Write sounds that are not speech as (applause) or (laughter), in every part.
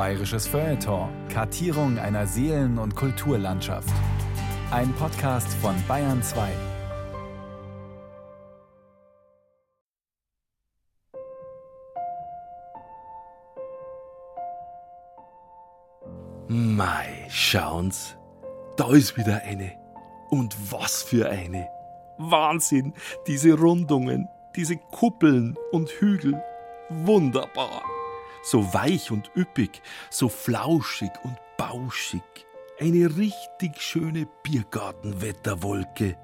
Bayerisches Feuilleton. Kartierung einer Seelen- und Kulturlandschaft. Ein Podcast von Bayern 2. Mei, schauen's. Da ist wieder eine. Und was für eine. Wahnsinn, diese Rundungen, diese Kuppeln und Hügel. Wunderbar. So weich und üppig, so flauschig und bauschig. Eine richtig schöne Biergartenwetterwolke.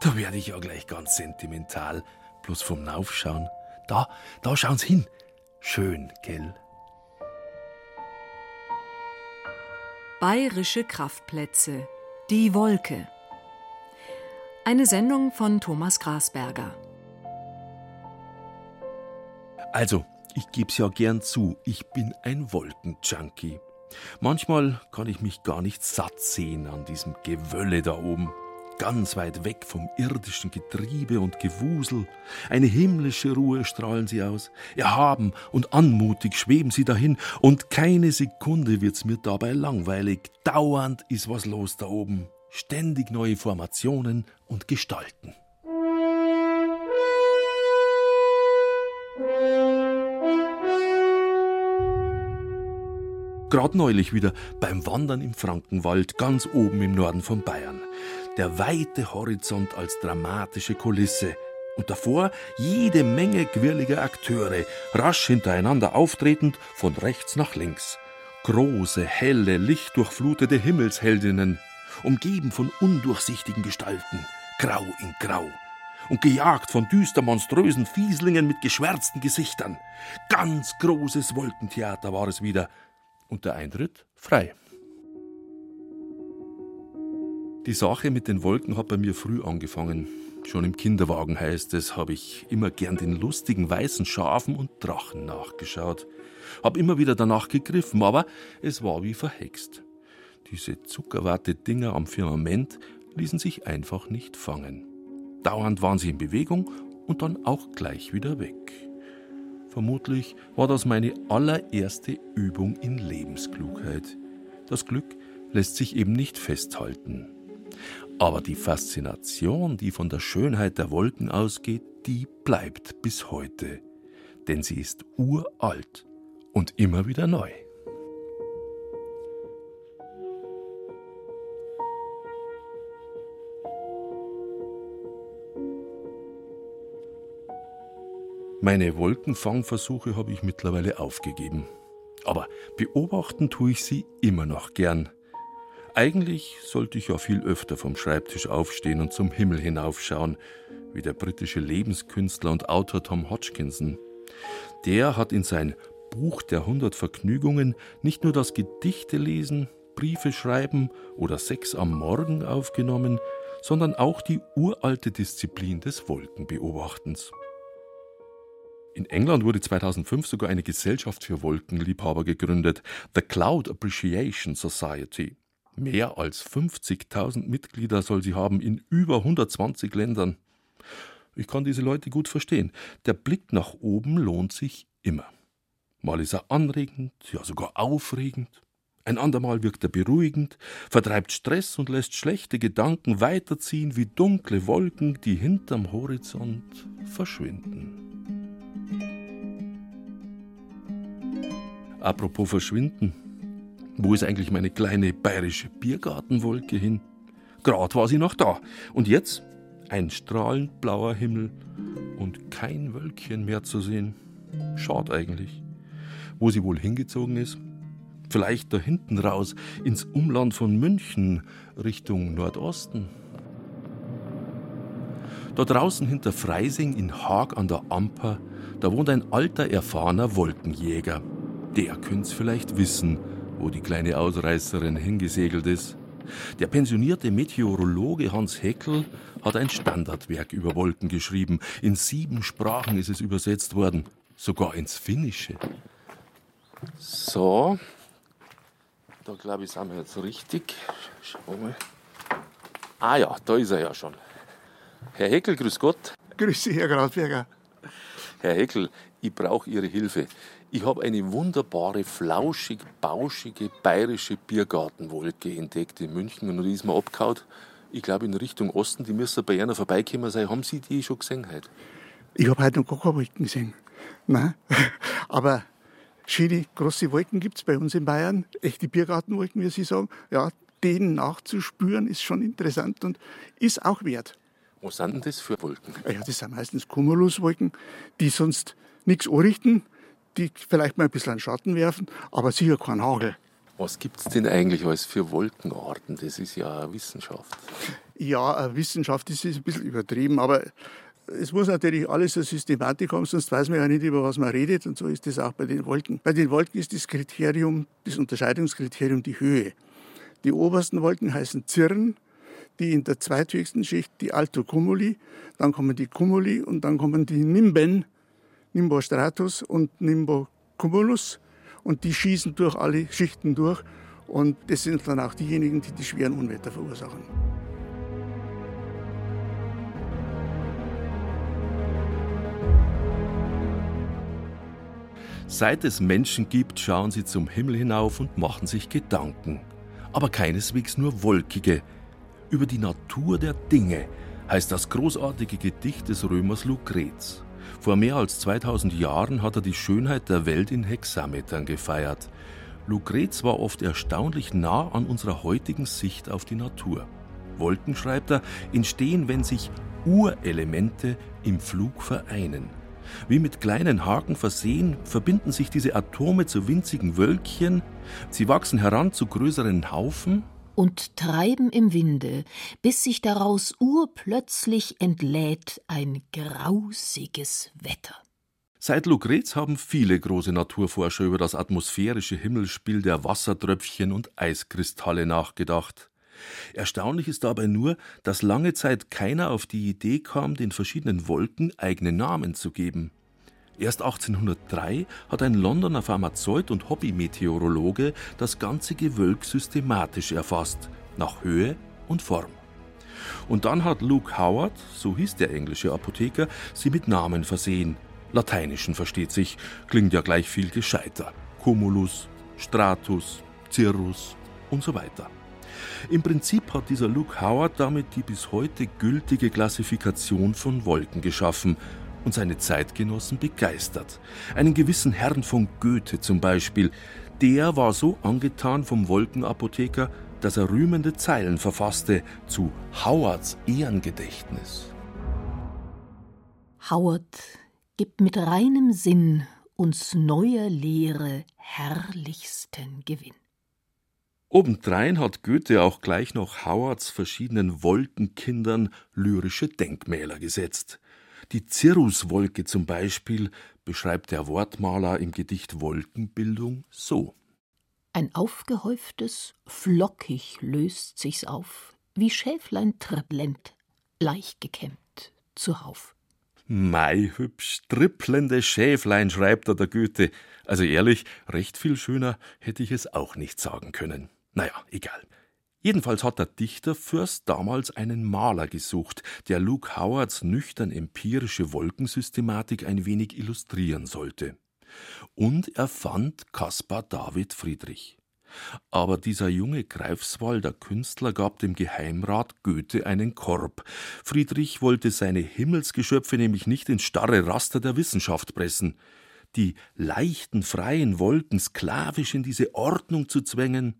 Da werde ich ja gleich ganz sentimental. Bloß vom Naufschauen. Da, da schauen's hin. Schön, gell? Bayerische Kraftplätze. Die Wolke. Eine Sendung von Thomas Grasberger. Also, ich geb's ja gern zu, ich bin ein Wolkenjunkie. Manchmal kann ich mich gar nicht satt sehen an diesem Gewölle da oben. Ganz weit weg vom irdischen Getriebe und Gewusel. Eine himmlische Ruhe strahlen sie aus. Erhaben und anmutig schweben sie dahin, und keine Sekunde wird's mir dabei langweilig. Dauernd ist was los da oben. Ständig neue Formationen und Gestalten. Gerade neulich wieder beim Wandern im Frankenwald, ganz oben im Norden von Bayern. Der weite Horizont als dramatische Kulisse. Und davor jede Menge quirliger Akteure, rasch hintereinander auftretend von rechts nach links. Große, helle, lichtdurchflutete Himmelsheldinnen, umgeben von undurchsichtigen Gestalten, grau in grau und gejagt von düster monströsen Fieslingen mit geschwärzten Gesichtern. Ganz großes Wolkentheater war es wieder, und der Eintritt frei. Die Sache mit den Wolken hat bei mir früh angefangen. Schon im Kinderwagen heißt es, habe ich immer gern den lustigen weißen Schafen und Drachen nachgeschaut. Hab immer wieder danach gegriffen, aber es war wie verhext. Diese zuckerwarte Dinger am Firmament ließen sich einfach nicht fangen. Dauernd waren sie in Bewegung und dann auch gleich wieder weg. Vermutlich war das meine allererste Übung in Lebensklugheit. Das Glück lässt sich eben nicht festhalten. Aber die Faszination, die von der Schönheit der Wolken ausgeht, die bleibt bis heute. Denn sie ist uralt und immer wieder neu. Meine Wolkenfangversuche habe ich mittlerweile aufgegeben. Aber beobachten tue ich sie immer noch gern. Eigentlich sollte ich ja viel öfter vom Schreibtisch aufstehen und zum Himmel hinaufschauen, wie der britische Lebenskünstler und Autor Tom Hodgkinson. Der hat in sein Buch der hundert Vergnügungen nicht nur das GedichteLesen, Briefe schreiben oder Sex am Morgen aufgenommen, sondern auch die uralte Disziplin des Wolkenbeobachtens. In England wurde 2005 sogar eine Gesellschaft für Wolkenliebhaber gegründet, The Cloud Appreciation Society. Mehr als 50.000 Mitglieder soll sie haben in über 120 Ländern. Ich kann diese Leute gut verstehen. Der Blick nach oben lohnt sich immer. Mal ist er anregend, ja sogar aufregend. Ein andermal wirkt er beruhigend, vertreibt Stress und lässt schlechte Gedanken weiterziehen wie dunkle Wolken, die hinterm Horizont verschwinden. Apropos verschwinden. Wo ist eigentlich meine kleine bayerische Biergartenwolke hin? Grad war sie noch da. Und jetzt ein strahlend blauer Himmel und kein Wölkchen mehr zu sehen. Schade eigentlich. Wo sie wohl hingezogen ist? Vielleicht da hinten raus ins Umland von München Richtung Nordosten. Da draußen hinter Freising in Haag an der Amper, da wohnt ein alter, erfahrener Wolkenjäger. Der könnte vielleicht wissen, wo die kleine Ausreißerin hingesegelt ist. Der pensionierte Meteorologe Hans Heckel hat ein Standardwerk über Wolken geschrieben. In sieben Sprachen ist es übersetzt worden, sogar ins Finnische. So, da glaube ich, sind wir jetzt richtig. Schauen wir mal. Ah ja, da ist er ja schon. Herr Heckel, grüß Gott. Grüß Sie, Herr Grasberger. Herr Heckel, ich brauche Ihre Hilfe. Ich habe eine wunderbare, flauschig, bauschige, bayerische Biergartenwolke entdeckt in München und die ist mir abgehauen. Ich glaube in Richtung Osten, die müssen bei einer vorbeikommen sein. Haben Sie die schon gesehen heute? Ich habe heute noch gar keine Wolken gesehen. Nein. (laughs) Aber schöne große Wolken gibt es bei uns in Bayern. Echte Biergartenwolken, wie Sie sagen. Ja, denen nachzuspüren ist schon interessant und ist auch wert. Was sind denn das für Wolken? Ja, das sind meistens Cumuluswolken, die sonst nichts anrichten, die vielleicht mal ein bisschen einen Schatten werfen, aber sicher kein Hagel. Was gibt es denn eigentlich alles für Wolkenarten? Das ist ja eine Wissenschaft. Ja, eine Wissenschaft ist ein bisschen übertrieben, aber es muss natürlich alles eine Systematik haben, sonst weiß man ja nicht, über was man redet. Und so ist das auch bei den Wolken. Bei den Wolken ist das Kriterium, das Unterscheidungskriterium die Höhe. Die obersten Wolken heißen Zirren, die in der zweithöchsten Schicht die Altocumuli, dann kommen die Cumuli und dann kommen die Nimben, Nimbostratus und Nimbocumulus und die schießen durch alle Schichten durch und das sind dann auch diejenigen, die die schweren Unwetter verursachen. Seit es Menschen gibt, schauen sie zum Himmel hinauf und machen sich Gedanken. Aber keineswegs nur wolkige. Über die Natur der Dinge heißt das großartige Gedicht des Römers Lucrez. Vor mehr als 2000 Jahren hat er die Schönheit der Welt in Hexametern gefeiert. Lucrez war oft erstaunlich nah an unserer heutigen Sicht auf die Natur. Wolken, schreibt er, entstehen, wenn sich Urelemente im Flug vereinen. Wie mit kleinen Haken versehen, verbinden sich diese Atome zu winzigen Wölkchen, sie wachsen heran zu größeren Haufen und treiben im Winde, bis sich daraus urplötzlich entlädt ein grausiges Wetter. Seit Lucrez haben viele große Naturforscher über das atmosphärische Himmelsspiel der Wassertröpfchen und Eiskristalle nachgedacht. Erstaunlich ist dabei nur, dass lange Zeit keiner auf die Idee kam, den verschiedenen Wolken eigene Namen zu geben. Erst 1803 hat ein Londoner Pharmazeut und Hobbymeteorologe das ganze Gewölk systematisch erfasst, nach Höhe und Form. Und dann hat Luke Howard, so hieß der englische Apotheker, sie mit Namen versehen. Lateinischen versteht sich, klingt ja gleich viel gescheiter. Cumulus, Stratus, Cirrus und so weiter. Im Prinzip hat dieser Luke Howard damit die bis heute gültige Klassifikation von Wolken geschaffen und seine Zeitgenossen begeistert. Einen gewissen Herrn von Goethe zum Beispiel, der war so angetan vom Wolkenapotheker, dass er rühmende Zeilen verfasste zu Howards Ehrengedächtnis. Howard gibt mit reinem Sinn uns neuer Lehre herrlichsten Gewinn. Obendrein hat Goethe auch gleich noch Howards verschiedenen Wolkenkindern lyrische Denkmäler gesetzt. Die Cirruswolke zum Beispiel beschreibt der Wortmaler im Gedicht Wolkenbildung so. Ein aufgehäuftes, flockig löst sich's auf, wie Schäflein trippelnd, leicht gekämmt, zuhauf. Mei, hübsch trippelnde Schäflein, schreibt er der Goethe. Also ehrlich, recht viel schöner hätte ich es auch nicht sagen können. Naja, egal. Jedenfalls hat der Dichter Fürst damals einen Maler gesucht, der Luke Howards nüchtern empirische Wolkensystematik ein wenig illustrieren sollte. Und er fand Caspar David Friedrich. Aber dieser junge Greifswalder Künstler gab dem Geheimrat Goethe einen Korb. Friedrich wollte seine Himmelsgeschöpfe nämlich nicht ins starre Raster der Wissenschaft pressen. Die leichten, freien Wolken sklavisch in diese Ordnung zu zwängen,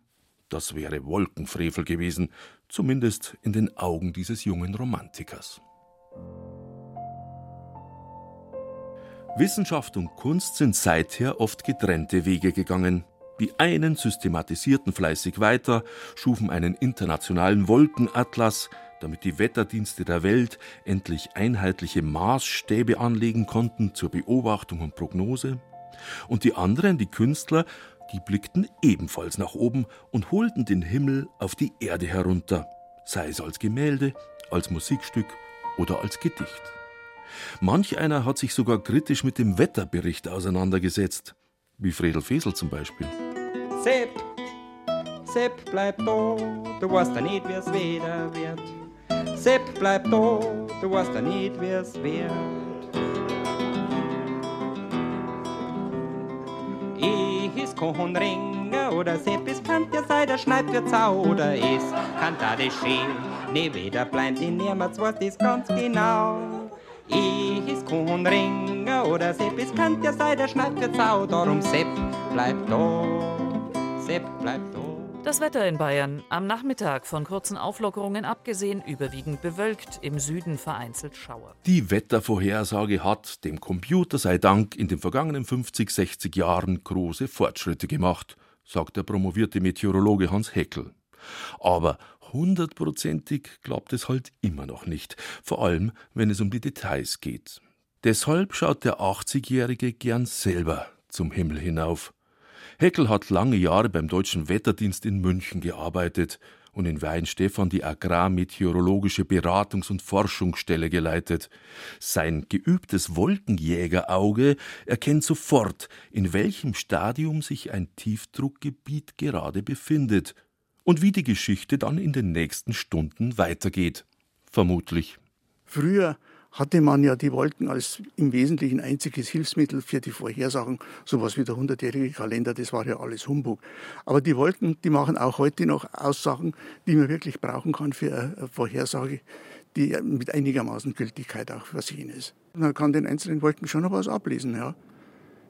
das wäre Wolkenfrevel gewesen, zumindest in den Augen dieses jungen Romantikers. Wissenschaft und Kunst sind seither oft getrennte Wege gegangen. Die einen systematisierten fleißig weiter, schufen einen internationalen Wolkenatlas, damit die Wetterdienste der Welt endlich einheitliche Maßstäbe anlegen konnten zur Beobachtung und Prognose. Und die anderen, die Künstler, die blickten ebenfalls nach oben und holten den Himmel auf die Erde herunter, sei es als Gemälde, als Musikstück oder als Gedicht. Manch einer hat sich sogar kritisch mit dem Wetterbericht auseinandergesetzt, wie Fredel Fesel zum Beispiel. Sepp, Sepp, bleib da, du weißt ja nicht, wie's wieder wird. Sepp, bleib da, du weißt ja nicht, wie's wird. Ich is Kohn Ringe oder Sepp is Kant, der sei der Schneid für Zau oder is Kant da. Ne, weder bleibt in niemals was is ganz genau. Ich is Kohn Ringe oder Sepp is Kant, der sei der Schneid darum Sepp bleibt da. Sepp bleibt da. Das Wetter in Bayern. Am Nachmittag von kurzen Auflockerungen abgesehen, überwiegend bewölkt, im Süden vereinzelt Schauer. Die Wettervorhersage hat, dem Computer sei Dank, in den vergangenen 50, 60 Jahren große Fortschritte gemacht, sagt der promovierte Meteorologe Hans Heckel. Aber hundertprozentig klappt es halt immer noch nicht, vor allem wenn es um die Details geht. Deshalb schaut der 80-Jährige gern selber zum Himmel hinauf. Heckel hat lange Jahre beim Deutschen Wetterdienst in München gearbeitet und in Weinstefan die Agrarmeteorologische Beratungs- und Forschungsstelle geleitet. Sein geübtes Wolkenjägerauge erkennt sofort, in welchem Stadium sich ein Tiefdruckgebiet gerade befindet und wie die Geschichte dann in den nächsten Stunden weitergeht. Vermutlich. Früher hatte man ja die Wolken als im Wesentlichen einziges Hilfsmittel für die Vorhersagen. Sowas wie der hundertjährige Kalender, das war ja alles Humbug. Aber die Wolken, die machen auch heute noch Aussagen, die man wirklich brauchen kann für eine Vorhersage, die mit einigermaßen Gültigkeit auch versehen ist. Man kann den einzelnen Wolken schon noch was ablesen, ja.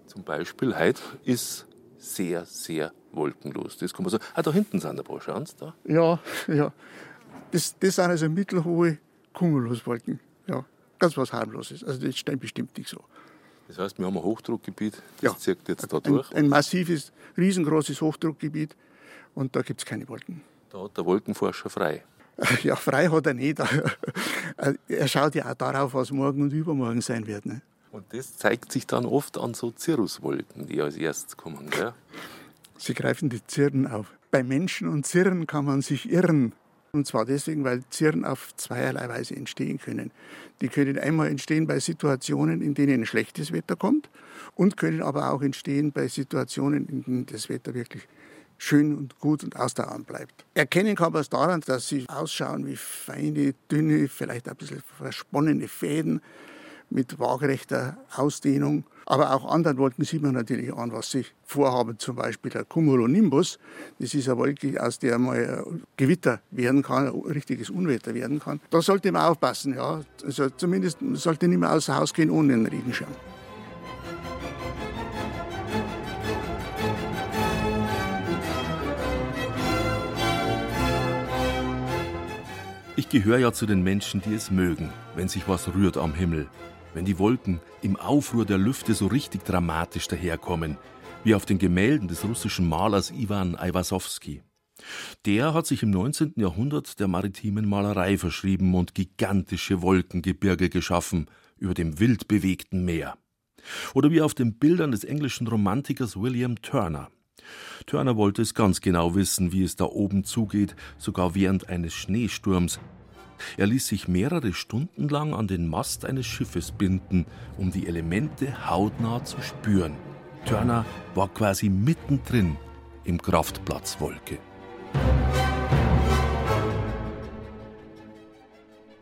Zum Beispiel heute ist sehr, sehr wolkenlos. Das kann man sagen. Ah, da hinten sind ein paar, schauen Sie da. Ja, ja. Das, das sind also mittelhohe Cumuluswolken. Ganz was harmloses. Also das steht bestimmt nicht so. Das heißt, wir haben ein Hochdruckgebiet, das ja, zirkt jetzt da durch. Ein, ein massives, riesengroßes Hochdruckgebiet und da gibt es keine Wolken. Da hat der Wolkenforscher frei. (laughs) Ja, frei hat er nicht. (laughs) Er schaut ja auch darauf, was morgen und übermorgen sein wird. Ne? Und das zeigt sich dann oft an so Cirruswolken, die als erstes kommen. Gell? Sie greifen die Zirren auf. Bei Menschen und Zirren kann man sich irren. Und zwar deswegen, weil Zirren auf zweierlei Weise entstehen können. Die können einmal entstehen bei Situationen, in denen schlechtes Wetter kommt und können aber auch entstehen bei Situationen, in denen das Wetter wirklich schön und gut und ausdauernd bleibt. Erkennen kann man es daran, dass sie ausschauen wie feine, dünne, vielleicht ein bisschen versponnene Fäden mit waagerechter Ausdehnung. Aber auch anderen Wolken sieht man natürlich an, was sie vorhaben. Zum Beispiel der Cumulonimbus. Das ist eine Wolke, aus der mal Gewitter werden kann, ein richtiges Unwetter werden kann. Da sollte man aufpassen. Ja. Also zumindest sollte nicht mehr außer Haus gehen ohne einen Regenschirm. Ich gehöre ja zu den Menschen, die es mögen, wenn sich was rührt am Himmel wenn die Wolken im Aufruhr der Lüfte so richtig dramatisch daherkommen, wie auf den Gemälden des russischen Malers Iwan Aiwasowski. Der hat sich im 19. Jahrhundert der maritimen Malerei verschrieben und gigantische Wolkengebirge geschaffen über dem wild bewegten Meer. Oder wie auf den Bildern des englischen Romantikers William Turner. Turner wollte es ganz genau wissen, wie es da oben zugeht, sogar während eines Schneesturms, er ließ sich mehrere Stunden lang an den Mast eines Schiffes binden, um die Elemente hautnah zu spüren. Turner war quasi mittendrin im Kraftplatz Wolke.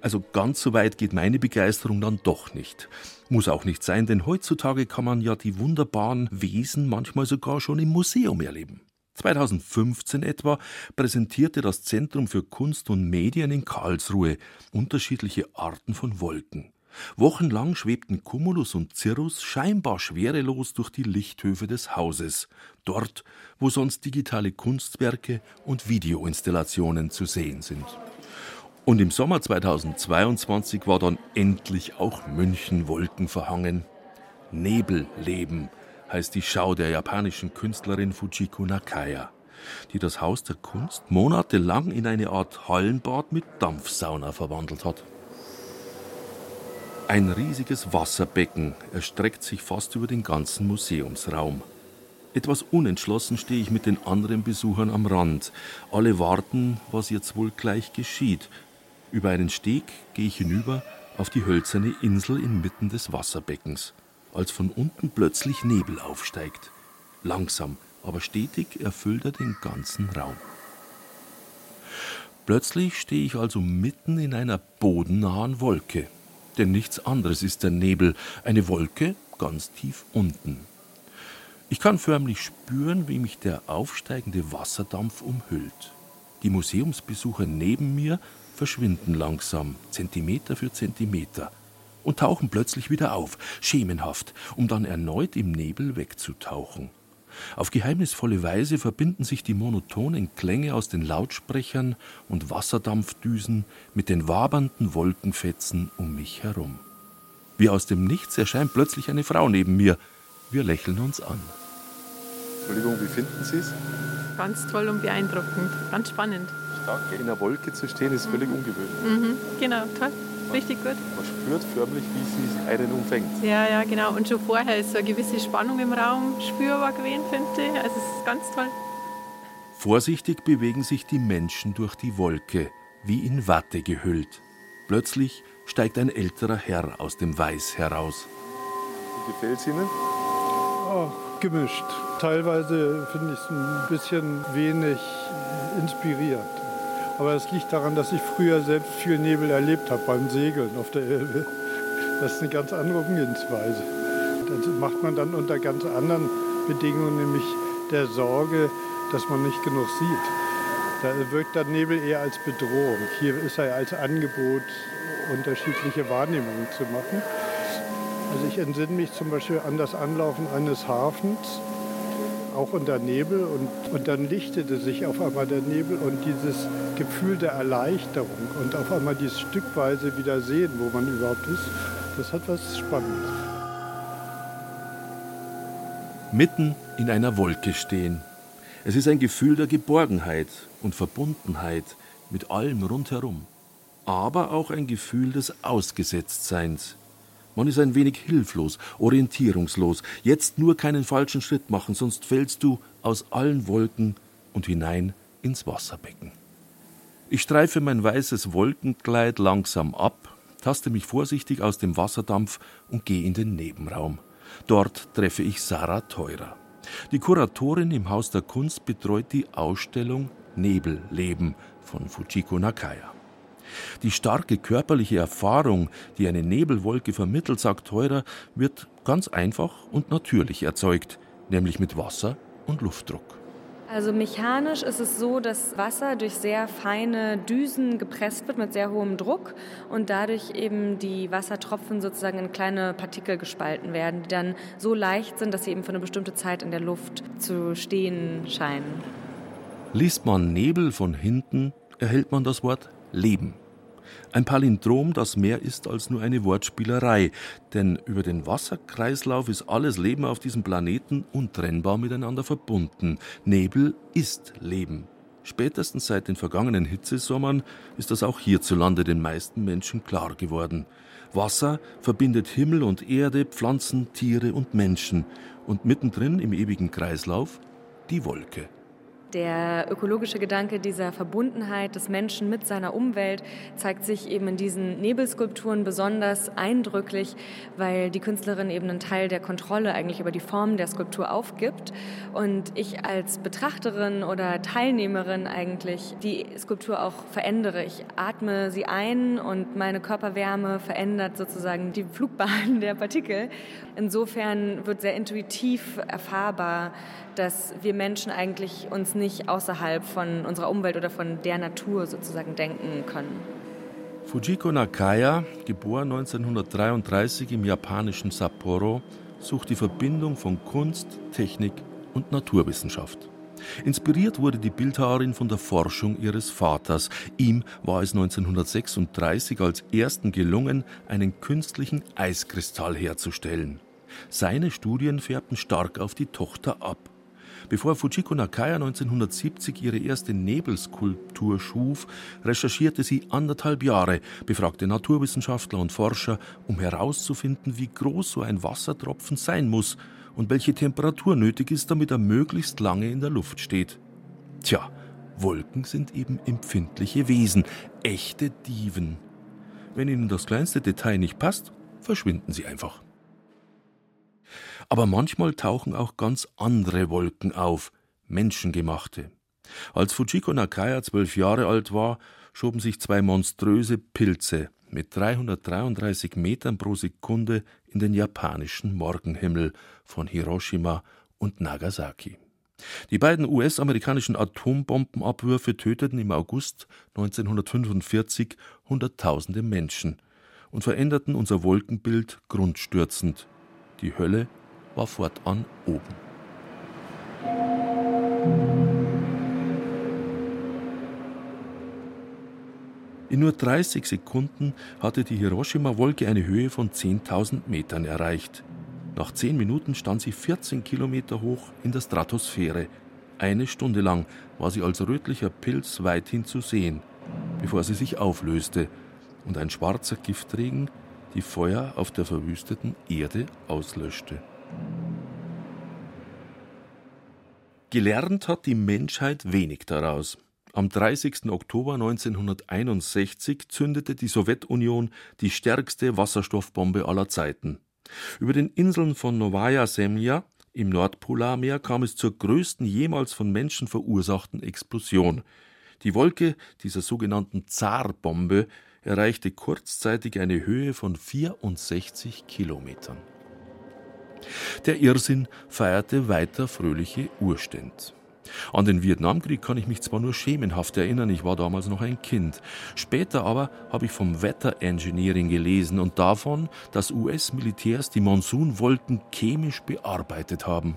Also ganz so weit geht meine Begeisterung dann doch nicht. Muss auch nicht sein, denn heutzutage kann man ja die wunderbaren Wesen manchmal sogar schon im Museum erleben. 2015 etwa präsentierte das Zentrum für Kunst und Medien in Karlsruhe unterschiedliche Arten von Wolken. Wochenlang schwebten Cumulus und Cirrus scheinbar schwerelos durch die Lichthöfe des Hauses, dort, wo sonst digitale Kunstwerke und Videoinstallationen zu sehen sind. Und im Sommer 2022 war dann endlich auch München wolkenverhangen. Nebelleben heißt die Schau der japanischen Künstlerin Fujiko Nakaya, die das Haus der Kunst monatelang in eine Art Hallenbad mit Dampfsauna verwandelt hat. Ein riesiges Wasserbecken erstreckt sich fast über den ganzen Museumsraum. Etwas unentschlossen stehe ich mit den anderen Besuchern am Rand. Alle warten, was jetzt wohl gleich geschieht. Über einen Steg gehe ich hinüber auf die hölzerne Insel inmitten des Wasserbeckens als von unten plötzlich Nebel aufsteigt. Langsam, aber stetig erfüllt er den ganzen Raum. Plötzlich stehe ich also mitten in einer bodennahen Wolke. Denn nichts anderes ist der Nebel, eine Wolke ganz tief unten. Ich kann förmlich spüren, wie mich der aufsteigende Wasserdampf umhüllt. Die Museumsbesucher neben mir verschwinden langsam, Zentimeter für Zentimeter, und tauchen plötzlich wieder auf, schemenhaft, um dann erneut im Nebel wegzutauchen. Auf geheimnisvolle Weise verbinden sich die monotonen Klänge aus den Lautsprechern und Wasserdampfdüsen mit den wabernden Wolkenfetzen um mich herum. Wie aus dem Nichts erscheint plötzlich eine Frau neben mir. Wir lächeln uns an. Entschuldigung, wie finden Sie es? Ganz toll und beeindruckend, ganz spannend. Stark, in einer Wolke zu stehen, ist völlig mhm. ungewöhnlich. Mhm, genau, toll. Richtig gut. Man spürt förmlich, wie sie einen umfängt. Ja, ja, genau. Und schon vorher ist so eine gewisse Spannung im Raum spürbar gewesen, finde ich. Also es ist ganz toll. Vorsichtig bewegen sich die Menschen durch die Wolke, wie in Watte gehüllt. Plötzlich steigt ein älterer Herr aus dem Weiß heraus. Wie gefällt es Ihnen? Oh, gemischt. Teilweise finde ich es ein bisschen wenig inspiriert. Aber es liegt daran, dass ich früher selbst viel Nebel erlebt habe beim Segeln auf der Elbe. Das ist eine ganz andere Umgehensweise. Das macht man dann unter ganz anderen Bedingungen, nämlich der Sorge, dass man nicht genug sieht. Da wirkt der Nebel eher als Bedrohung. Hier ist er als Angebot, unterschiedliche Wahrnehmungen zu machen. Also ich entsinne mich zum Beispiel an das Anlaufen eines Hafens auch unter Nebel und, und dann lichtete sich auf einmal der Nebel und dieses Gefühl der Erleichterung und auf einmal dieses stückweise wieder sehen, wo man überhaupt ist, das hat was Spannendes. Mitten in einer Wolke stehen. Es ist ein Gefühl der Geborgenheit und Verbundenheit mit allem rundherum, aber auch ein Gefühl des Ausgesetztseins, man ist ein wenig hilflos, orientierungslos. Jetzt nur keinen falschen Schritt machen, sonst fällst du aus allen Wolken und hinein ins Wasserbecken. Ich streife mein weißes Wolkenkleid langsam ab, taste mich vorsichtig aus dem Wasserdampf und gehe in den Nebenraum. Dort treffe ich Sarah Teurer. Die Kuratorin im Haus der Kunst betreut die Ausstellung Nebelleben von Fujiko Nakaya. Die starke körperliche Erfahrung, die eine Nebelwolke vermittelt, sagt Teurer, wird ganz einfach und natürlich erzeugt, nämlich mit Wasser und Luftdruck. Also mechanisch ist es so, dass Wasser durch sehr feine Düsen gepresst wird mit sehr hohem Druck und dadurch eben die Wassertropfen sozusagen in kleine Partikel gespalten werden, die dann so leicht sind, dass sie eben für eine bestimmte Zeit in der Luft zu stehen scheinen. Liest man Nebel von hinten, erhält man das Wort Leben. Ein Palindrom, das mehr ist als nur eine Wortspielerei, denn über den Wasserkreislauf ist alles Leben auf diesem Planeten untrennbar miteinander verbunden. Nebel ist Leben. Spätestens seit den vergangenen Hitzesommern ist das auch hierzulande den meisten Menschen klar geworden. Wasser verbindet Himmel und Erde, Pflanzen, Tiere und Menschen und mittendrin im ewigen Kreislauf die Wolke. Der ökologische Gedanke dieser Verbundenheit des Menschen mit seiner Umwelt zeigt sich eben in diesen Nebelskulpturen besonders eindrücklich, weil die Künstlerin eben einen Teil der Kontrolle eigentlich über die Form der Skulptur aufgibt und ich als Betrachterin oder Teilnehmerin eigentlich die Skulptur auch verändere. Ich atme sie ein und meine Körperwärme verändert sozusagen die Flugbahn (laughs) der Partikel. Insofern wird sehr intuitiv erfahrbar, dass wir Menschen eigentlich uns nicht außerhalb von unserer Umwelt oder von der Natur sozusagen denken können. Fujiko Nakaya, geboren 1933 im japanischen Sapporo, sucht die Verbindung von Kunst, Technik und Naturwissenschaft. Inspiriert wurde die Bildhauerin von der Forschung ihres Vaters. Ihm war es 1936 als ersten gelungen, einen künstlichen Eiskristall herzustellen. Seine Studien färbten stark auf die Tochter ab. Bevor Fujiko Nakaya 1970 ihre erste Nebelskulptur schuf, recherchierte sie anderthalb Jahre, befragte Naturwissenschaftler und Forscher, um herauszufinden, wie groß so ein Wassertropfen sein muss und welche Temperatur nötig ist, damit er möglichst lange in der Luft steht. Tja, Wolken sind eben empfindliche Wesen, echte Diven. Wenn ihnen das kleinste Detail nicht passt, verschwinden sie einfach. Aber manchmal tauchen auch ganz andere Wolken auf, menschengemachte. Als Fujiko Nakaya zwölf Jahre alt war, schoben sich zwei monströse Pilze mit 333 Metern pro Sekunde in den japanischen Morgenhimmel von Hiroshima und Nagasaki. Die beiden US-amerikanischen Atombombenabwürfe töteten im August 1945 Hunderttausende Menschen und veränderten unser Wolkenbild grundstürzend. Die Hölle war fortan oben. In nur 30 Sekunden hatte die Hiroshima-Wolke eine Höhe von 10.000 Metern erreicht. Nach 10 Minuten stand sie 14 Kilometer hoch in der Stratosphäre. Eine Stunde lang war sie als rötlicher Pilz weithin zu sehen, bevor sie sich auflöste und ein schwarzer Giftregen die Feuer auf der verwüsteten Erde auslöschte. Gelernt hat die Menschheit wenig daraus. Am 30. Oktober 1961 zündete die Sowjetunion die stärkste Wasserstoffbombe aller Zeiten. Über den Inseln von Novaya Semlja im Nordpolarmeer kam es zur größten jemals von Menschen verursachten Explosion. Die Wolke dieser sogenannten Zarbombe erreichte kurzzeitig eine Höhe von 64 Kilometern. Der Irrsinn feierte weiter fröhliche Urstände. An den Vietnamkrieg kann ich mich zwar nur schemenhaft erinnern, ich war damals noch ein Kind. Später aber habe ich vom Wetterengineering gelesen und davon, dass US-Militärs die Monsunwolken chemisch bearbeitet haben.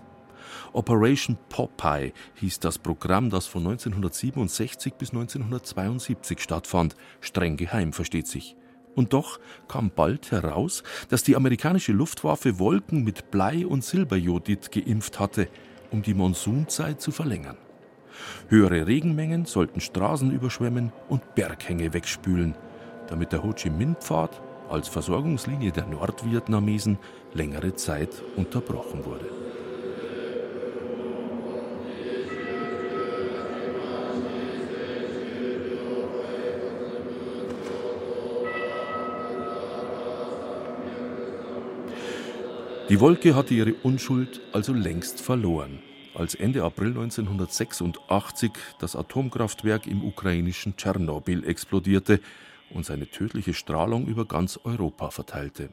Operation Popeye hieß das Programm, das von 1967 bis 1972 stattfand. Streng geheim, versteht sich. Und doch kam bald heraus, dass die amerikanische Luftwaffe Wolken mit Blei und Silberjodid geimpft hatte, um die Monsunzeit zu verlängern. Höhere Regenmengen sollten Straßen überschwemmen und Berghänge wegspülen, damit der Ho Chi Minh-Pfad als Versorgungslinie der Nordvietnamesen längere Zeit unterbrochen wurde. Die Wolke hatte ihre Unschuld also längst verloren, als Ende April 1986 das Atomkraftwerk im ukrainischen Tschernobyl explodierte und seine tödliche Strahlung über ganz Europa verteilte.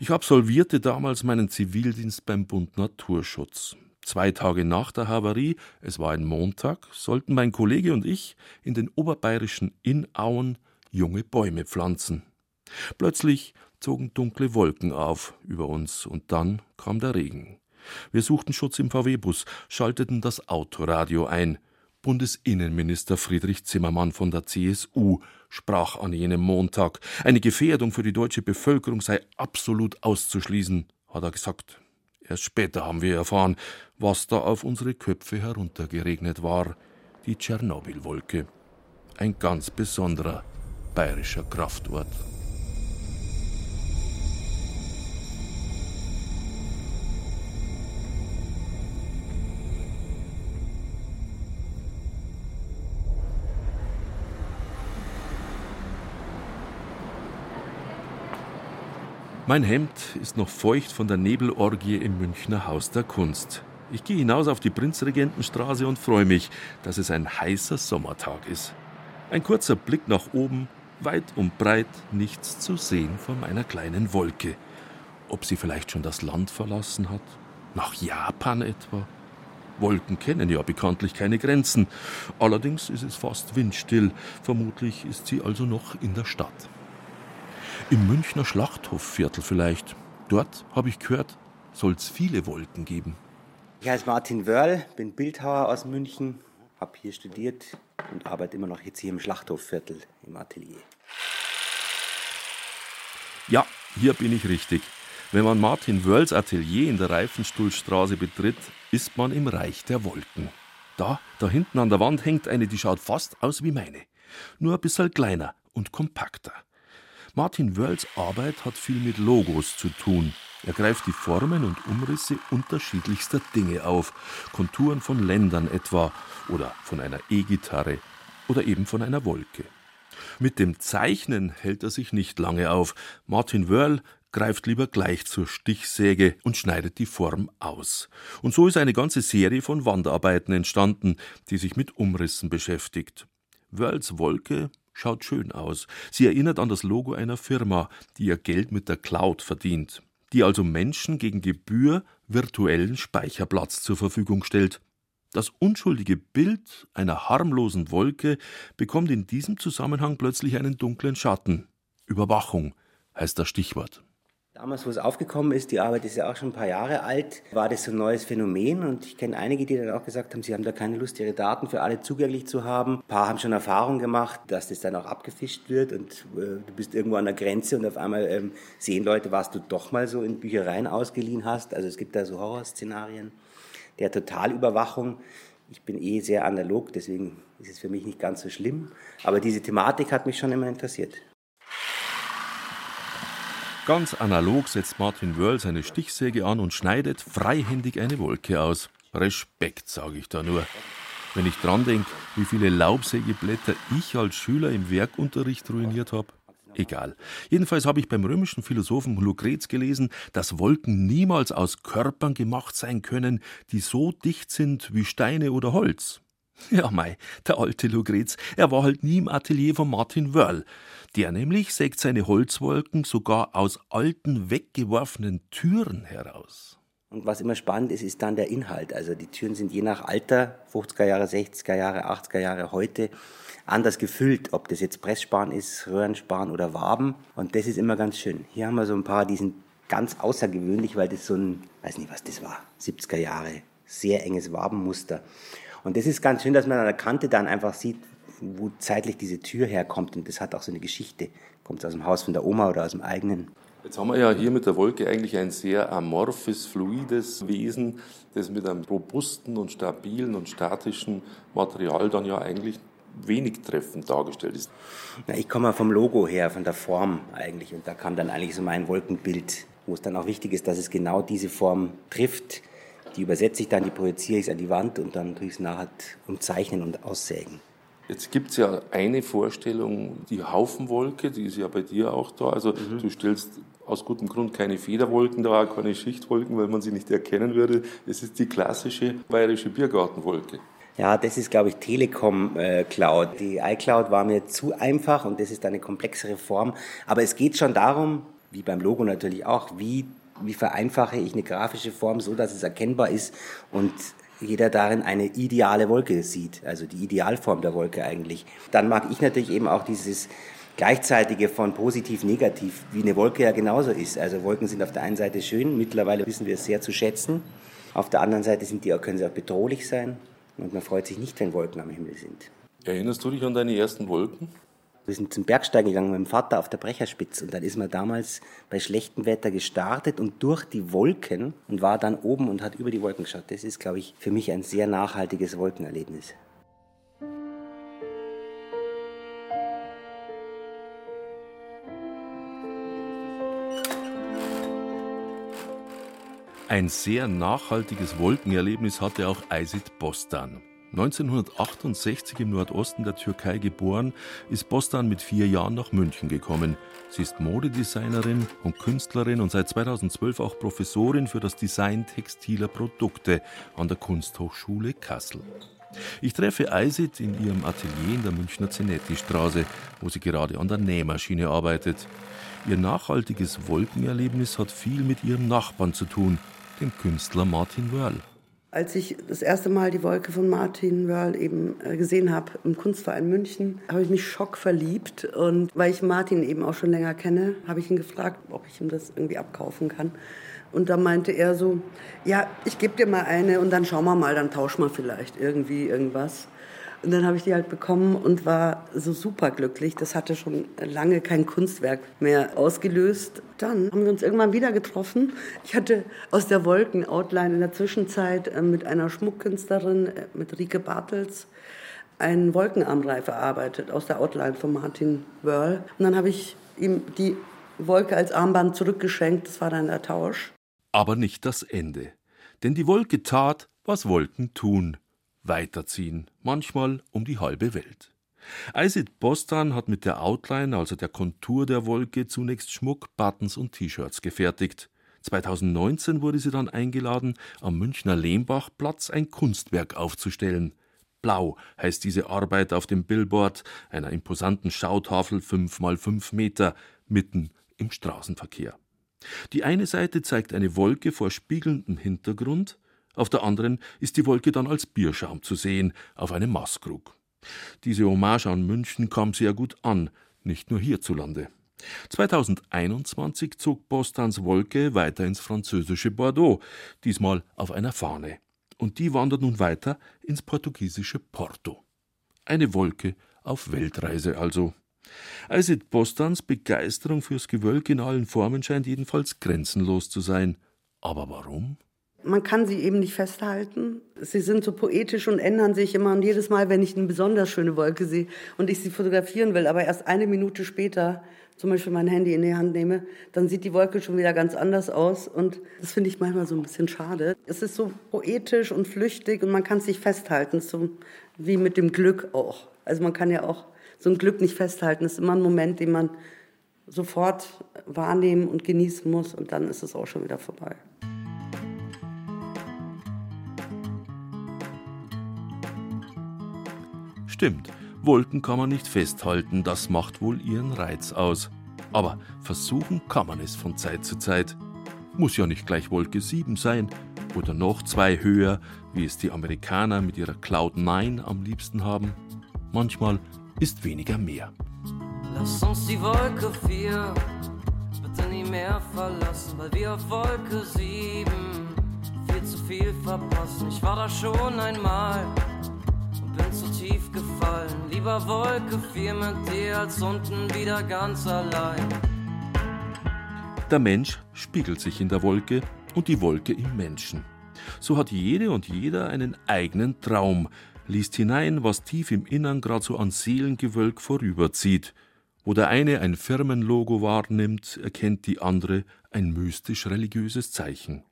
Ich absolvierte damals meinen Zivildienst beim Bund Naturschutz. Zwei Tage nach der Havarie, es war ein Montag, sollten mein Kollege und ich in den oberbayerischen Innauen junge Bäume pflanzen. Plötzlich zogen dunkle Wolken auf über uns und dann kam der Regen. Wir suchten Schutz im VW-Bus, schalteten das Autoradio ein. Bundesinnenminister Friedrich Zimmermann von der CSU sprach an jenem Montag, eine Gefährdung für die deutsche Bevölkerung sei absolut auszuschließen, hat er gesagt. Erst später haben wir erfahren, was da auf unsere Köpfe heruntergeregnet war, die Tschernobyl-Wolke. Ein ganz besonderer bayerischer Kraftort. Mein Hemd ist noch feucht von der Nebelorgie im Münchner Haus der Kunst. Ich gehe hinaus auf die Prinzregentenstraße und freue mich, dass es ein heißer Sommertag ist. Ein kurzer Blick nach oben, weit und breit nichts zu sehen von meiner kleinen Wolke. Ob sie vielleicht schon das Land verlassen hat? Nach Japan etwa? Wolken kennen ja bekanntlich keine Grenzen. Allerdings ist es fast windstill. Vermutlich ist sie also noch in der Stadt. Im Münchner Schlachthofviertel vielleicht. Dort, habe ich gehört, soll es viele Wolken geben. Ich heiße Martin Wörl, bin Bildhauer aus München, habe hier studiert und arbeite immer noch jetzt hier im Schlachthofviertel im Atelier. Ja, hier bin ich richtig. Wenn man Martin Wörls Atelier in der Reifenstuhlstraße betritt, ist man im Reich der Wolken. Da, da hinten an der Wand hängt eine, die schaut fast aus wie meine. Nur ein bisschen kleiner und kompakter. Martin Wörls Arbeit hat viel mit Logos zu tun. Er greift die Formen und Umrisse unterschiedlichster Dinge auf, Konturen von Ländern etwa oder von einer E-Gitarre oder eben von einer Wolke. Mit dem Zeichnen hält er sich nicht lange auf. Martin Wörl greift lieber gleich zur Stichsäge und schneidet die Form aus. Und so ist eine ganze Serie von Wandarbeiten entstanden, die sich mit Umrissen beschäftigt. Wörls Wolke schaut schön aus. Sie erinnert an das Logo einer Firma, die ihr Geld mit der Cloud verdient. die also Menschen gegen Gebühr virtuellen Speicherplatz zur Verfügung stellt. Das unschuldige Bild einer harmlosen Wolke bekommt in diesem Zusammenhang plötzlich einen dunklen Schatten. Überwachung heißt das Stichwort. Damals, wo es aufgekommen ist, die Arbeit ist ja auch schon ein paar Jahre alt, war das so ein neues Phänomen und ich kenne einige, die dann auch gesagt haben, sie haben da keine Lust, ihre Daten für alle zugänglich zu haben. Ein paar haben schon Erfahrung gemacht, dass das dann auch abgefischt wird und äh, du bist irgendwo an der Grenze und auf einmal ähm, sehen Leute, was du doch mal so in Büchereien ausgeliehen hast. Also es gibt da so Horrorszenarien der Totalüberwachung. Ich bin eh sehr analog, deswegen ist es für mich nicht ganz so schlimm. Aber diese Thematik hat mich schon immer interessiert. Ganz analog setzt Martin Wörl seine Stichsäge an und schneidet freihändig eine Wolke aus. Respekt, sage ich da nur. Wenn ich dran denke, wie viele Laubsägeblätter ich als Schüler im Werkunterricht ruiniert habe. Egal. Jedenfalls habe ich beim römischen Philosophen Lucrez gelesen, dass Wolken niemals aus Körpern gemacht sein können, die so dicht sind wie Steine oder Holz. (laughs) Ja, mei, der alte Lucrez, er war halt nie im Atelier von Martin Wörl. Der nämlich sägt seine Holzwolken sogar aus alten, weggeworfenen Türen heraus. Und was immer spannend ist, ist dann der Inhalt. Also die Türen sind je nach Alter, 50er Jahre, 60er Jahre, 80er Jahre, heute, anders gefüllt, ob das jetzt Pressspan ist, Röhrenspan oder Waben. Und das ist immer ganz schön. Hier haben wir so ein paar, die sind ganz außergewöhnlich, weil das so ein, weiß nicht, was das war, 70er Jahre, sehr enges Wabenmuster. Und das ist ganz schön, dass man an der Kante dann einfach sieht, wo zeitlich diese Tür herkommt. Und das hat auch so eine Geschichte. Kommt es aus dem Haus von der Oma oder aus dem eigenen? Jetzt haben wir ja hier mit der Wolke eigentlich ein sehr amorphes, fluides Wesen, das mit einem robusten und stabilen und statischen Material dann ja eigentlich wenig treffend dargestellt ist. Na, ich komme vom Logo her, von der Form eigentlich. Und da kam dann eigentlich so mein Wolkenbild, wo es dann auch wichtig ist, dass es genau diese Form trifft. Die übersetze ich dann, die projiziere ich an die Wand und dann tue ich es nachher umzeichnen und aussägen. Jetzt gibt es ja eine Vorstellung, die Haufenwolke, die ist ja bei dir auch da. Also mhm. du stellst aus gutem Grund keine Federwolken da, keine Schichtwolken, weil man sie nicht erkennen würde. Es ist die klassische bayerische Biergartenwolke. Ja, das ist, glaube ich, Telekom äh, Cloud. Die iCloud war mir zu einfach und das ist eine komplexere Form. Aber es geht schon darum, wie beim Logo natürlich auch, wie, wie vereinfache ich eine grafische Form so, dass es erkennbar ist und jeder darin eine ideale Wolke sieht, also die Idealform der Wolke eigentlich. Dann mag ich natürlich eben auch dieses gleichzeitige von positiv negativ, wie eine Wolke ja genauso ist. Also Wolken sind auf der einen Seite schön, mittlerweile wissen wir es sehr zu schätzen. Auf der anderen Seite sind die, können sie auch bedrohlich sein und man freut sich nicht, wenn Wolken am Himmel sind. Erinnerst du dich an deine ersten Wolken? Wir sind zum Bergsteigen gegangen mit dem Vater auf der Brecherspitze und dann ist man damals bei schlechtem Wetter gestartet und durch die Wolken und war dann oben und hat über die Wolken geschaut. Das ist, glaube ich, für mich ein sehr nachhaltiges Wolkenerlebnis. Ein sehr nachhaltiges Wolkenerlebnis hatte auch Isit Bostan. 1968 im Nordosten der Türkei geboren, ist Bostan mit vier Jahren nach München gekommen. Sie ist Modedesignerin und Künstlerin und seit 2012 auch Professorin für das Design textiler Produkte an der Kunsthochschule Kassel. Ich treffe Eisit in ihrem Atelier in der Münchner Zenetti-Straße, wo sie gerade an der Nähmaschine arbeitet. Ihr nachhaltiges Wolkenerlebnis hat viel mit ihrem Nachbarn zu tun, dem Künstler Martin Wörl. Als ich das erste Mal die Wolke von Martin Wörl eben äh, gesehen habe im Kunstverein München, habe ich mich schockverliebt. Und weil ich Martin eben auch schon länger kenne, habe ich ihn gefragt, ob ich ihm das irgendwie abkaufen kann. Und da meinte er so, ja, ich gebe dir mal eine und dann schauen wir mal, dann tauschen wir vielleicht irgendwie irgendwas. Und dann habe ich die halt bekommen und war so super glücklich. Das hatte schon lange kein Kunstwerk mehr ausgelöst. Dann haben wir uns irgendwann wieder getroffen. Ich hatte aus der Wolken-Outline in der Zwischenzeit äh, mit einer Schmuckkünstlerin, äh, mit Rike Bartels, einen Wolkenarmreif erarbeitet aus der Outline von Martin Wörl. Und dann habe ich ihm die Wolke als Armband zurückgeschenkt. Das war dann der Tausch. Aber nicht das Ende. Denn die Wolke tat, was Wolken tun weiterziehen, manchmal um die halbe Welt. Isid Bostan hat mit der Outline, also der Kontur der Wolke, zunächst Schmuck, Buttons und T-Shirts gefertigt. 2019 wurde sie dann eingeladen, am Münchner Lehmbachplatz ein Kunstwerk aufzustellen. Blau heißt diese Arbeit auf dem Billboard, einer imposanten Schautafel fünf mal fünf Meter, mitten im Straßenverkehr. Die eine Seite zeigt eine Wolke vor spiegelndem Hintergrund, auf der anderen ist die Wolke dann als Bierschaum zu sehen, auf einem Maßkrug. Diese Hommage an München kam sehr gut an, nicht nur hierzulande. 2021 zog Bostans Wolke weiter ins französische Bordeaux, diesmal auf einer Fahne. Und die wandert nun weiter ins portugiesische Porto. Eine Wolke auf Weltreise also. Isid Bostans Begeisterung fürs Gewölk in allen Formen scheint jedenfalls grenzenlos zu sein. Aber warum? Man kann sie eben nicht festhalten. Sie sind so poetisch und ändern sich immer. Und jedes Mal, wenn ich eine besonders schöne Wolke sehe und ich sie fotografieren will, aber erst eine Minute später zum Beispiel mein Handy in die Hand nehme, dann sieht die Wolke schon wieder ganz anders aus. Und das finde ich manchmal so ein bisschen schade. Es ist so poetisch und flüchtig und man kann es nicht festhalten, so wie mit dem Glück auch. Also man kann ja auch so ein Glück nicht festhalten. Es ist immer ein Moment, den man sofort wahrnehmen und genießen muss und dann ist es auch schon wieder vorbei. Stimmt, Wolken kann man nicht festhalten, das macht wohl ihren Reiz aus. Aber versuchen kann man es von Zeit zu Zeit. Muss ja nicht gleich Wolke 7 sein oder noch zwei höher, wie es die Amerikaner mit ihrer Cloud 9 am liebsten haben. Manchmal ist weniger mehr. Lass uns die Wolke 4 bitte nie mehr verlassen, weil wir auf Wolke 7 viel zu viel verpassen. Ich war da schon einmal tief gefallen. Lieber Wolke 4 mit dir als unten wieder ganz allein. Der Mensch spiegelt sich in der Wolke und die Wolke im Menschen. So hat jede und jeder einen eigenen Traum, liest hinein, was tief im Innern gerade so an Seelengewölk vorüberzieht. Wo der eine ein Firmenlogo wahrnimmt, erkennt die andere ein mystisch-religiöses Zeichen.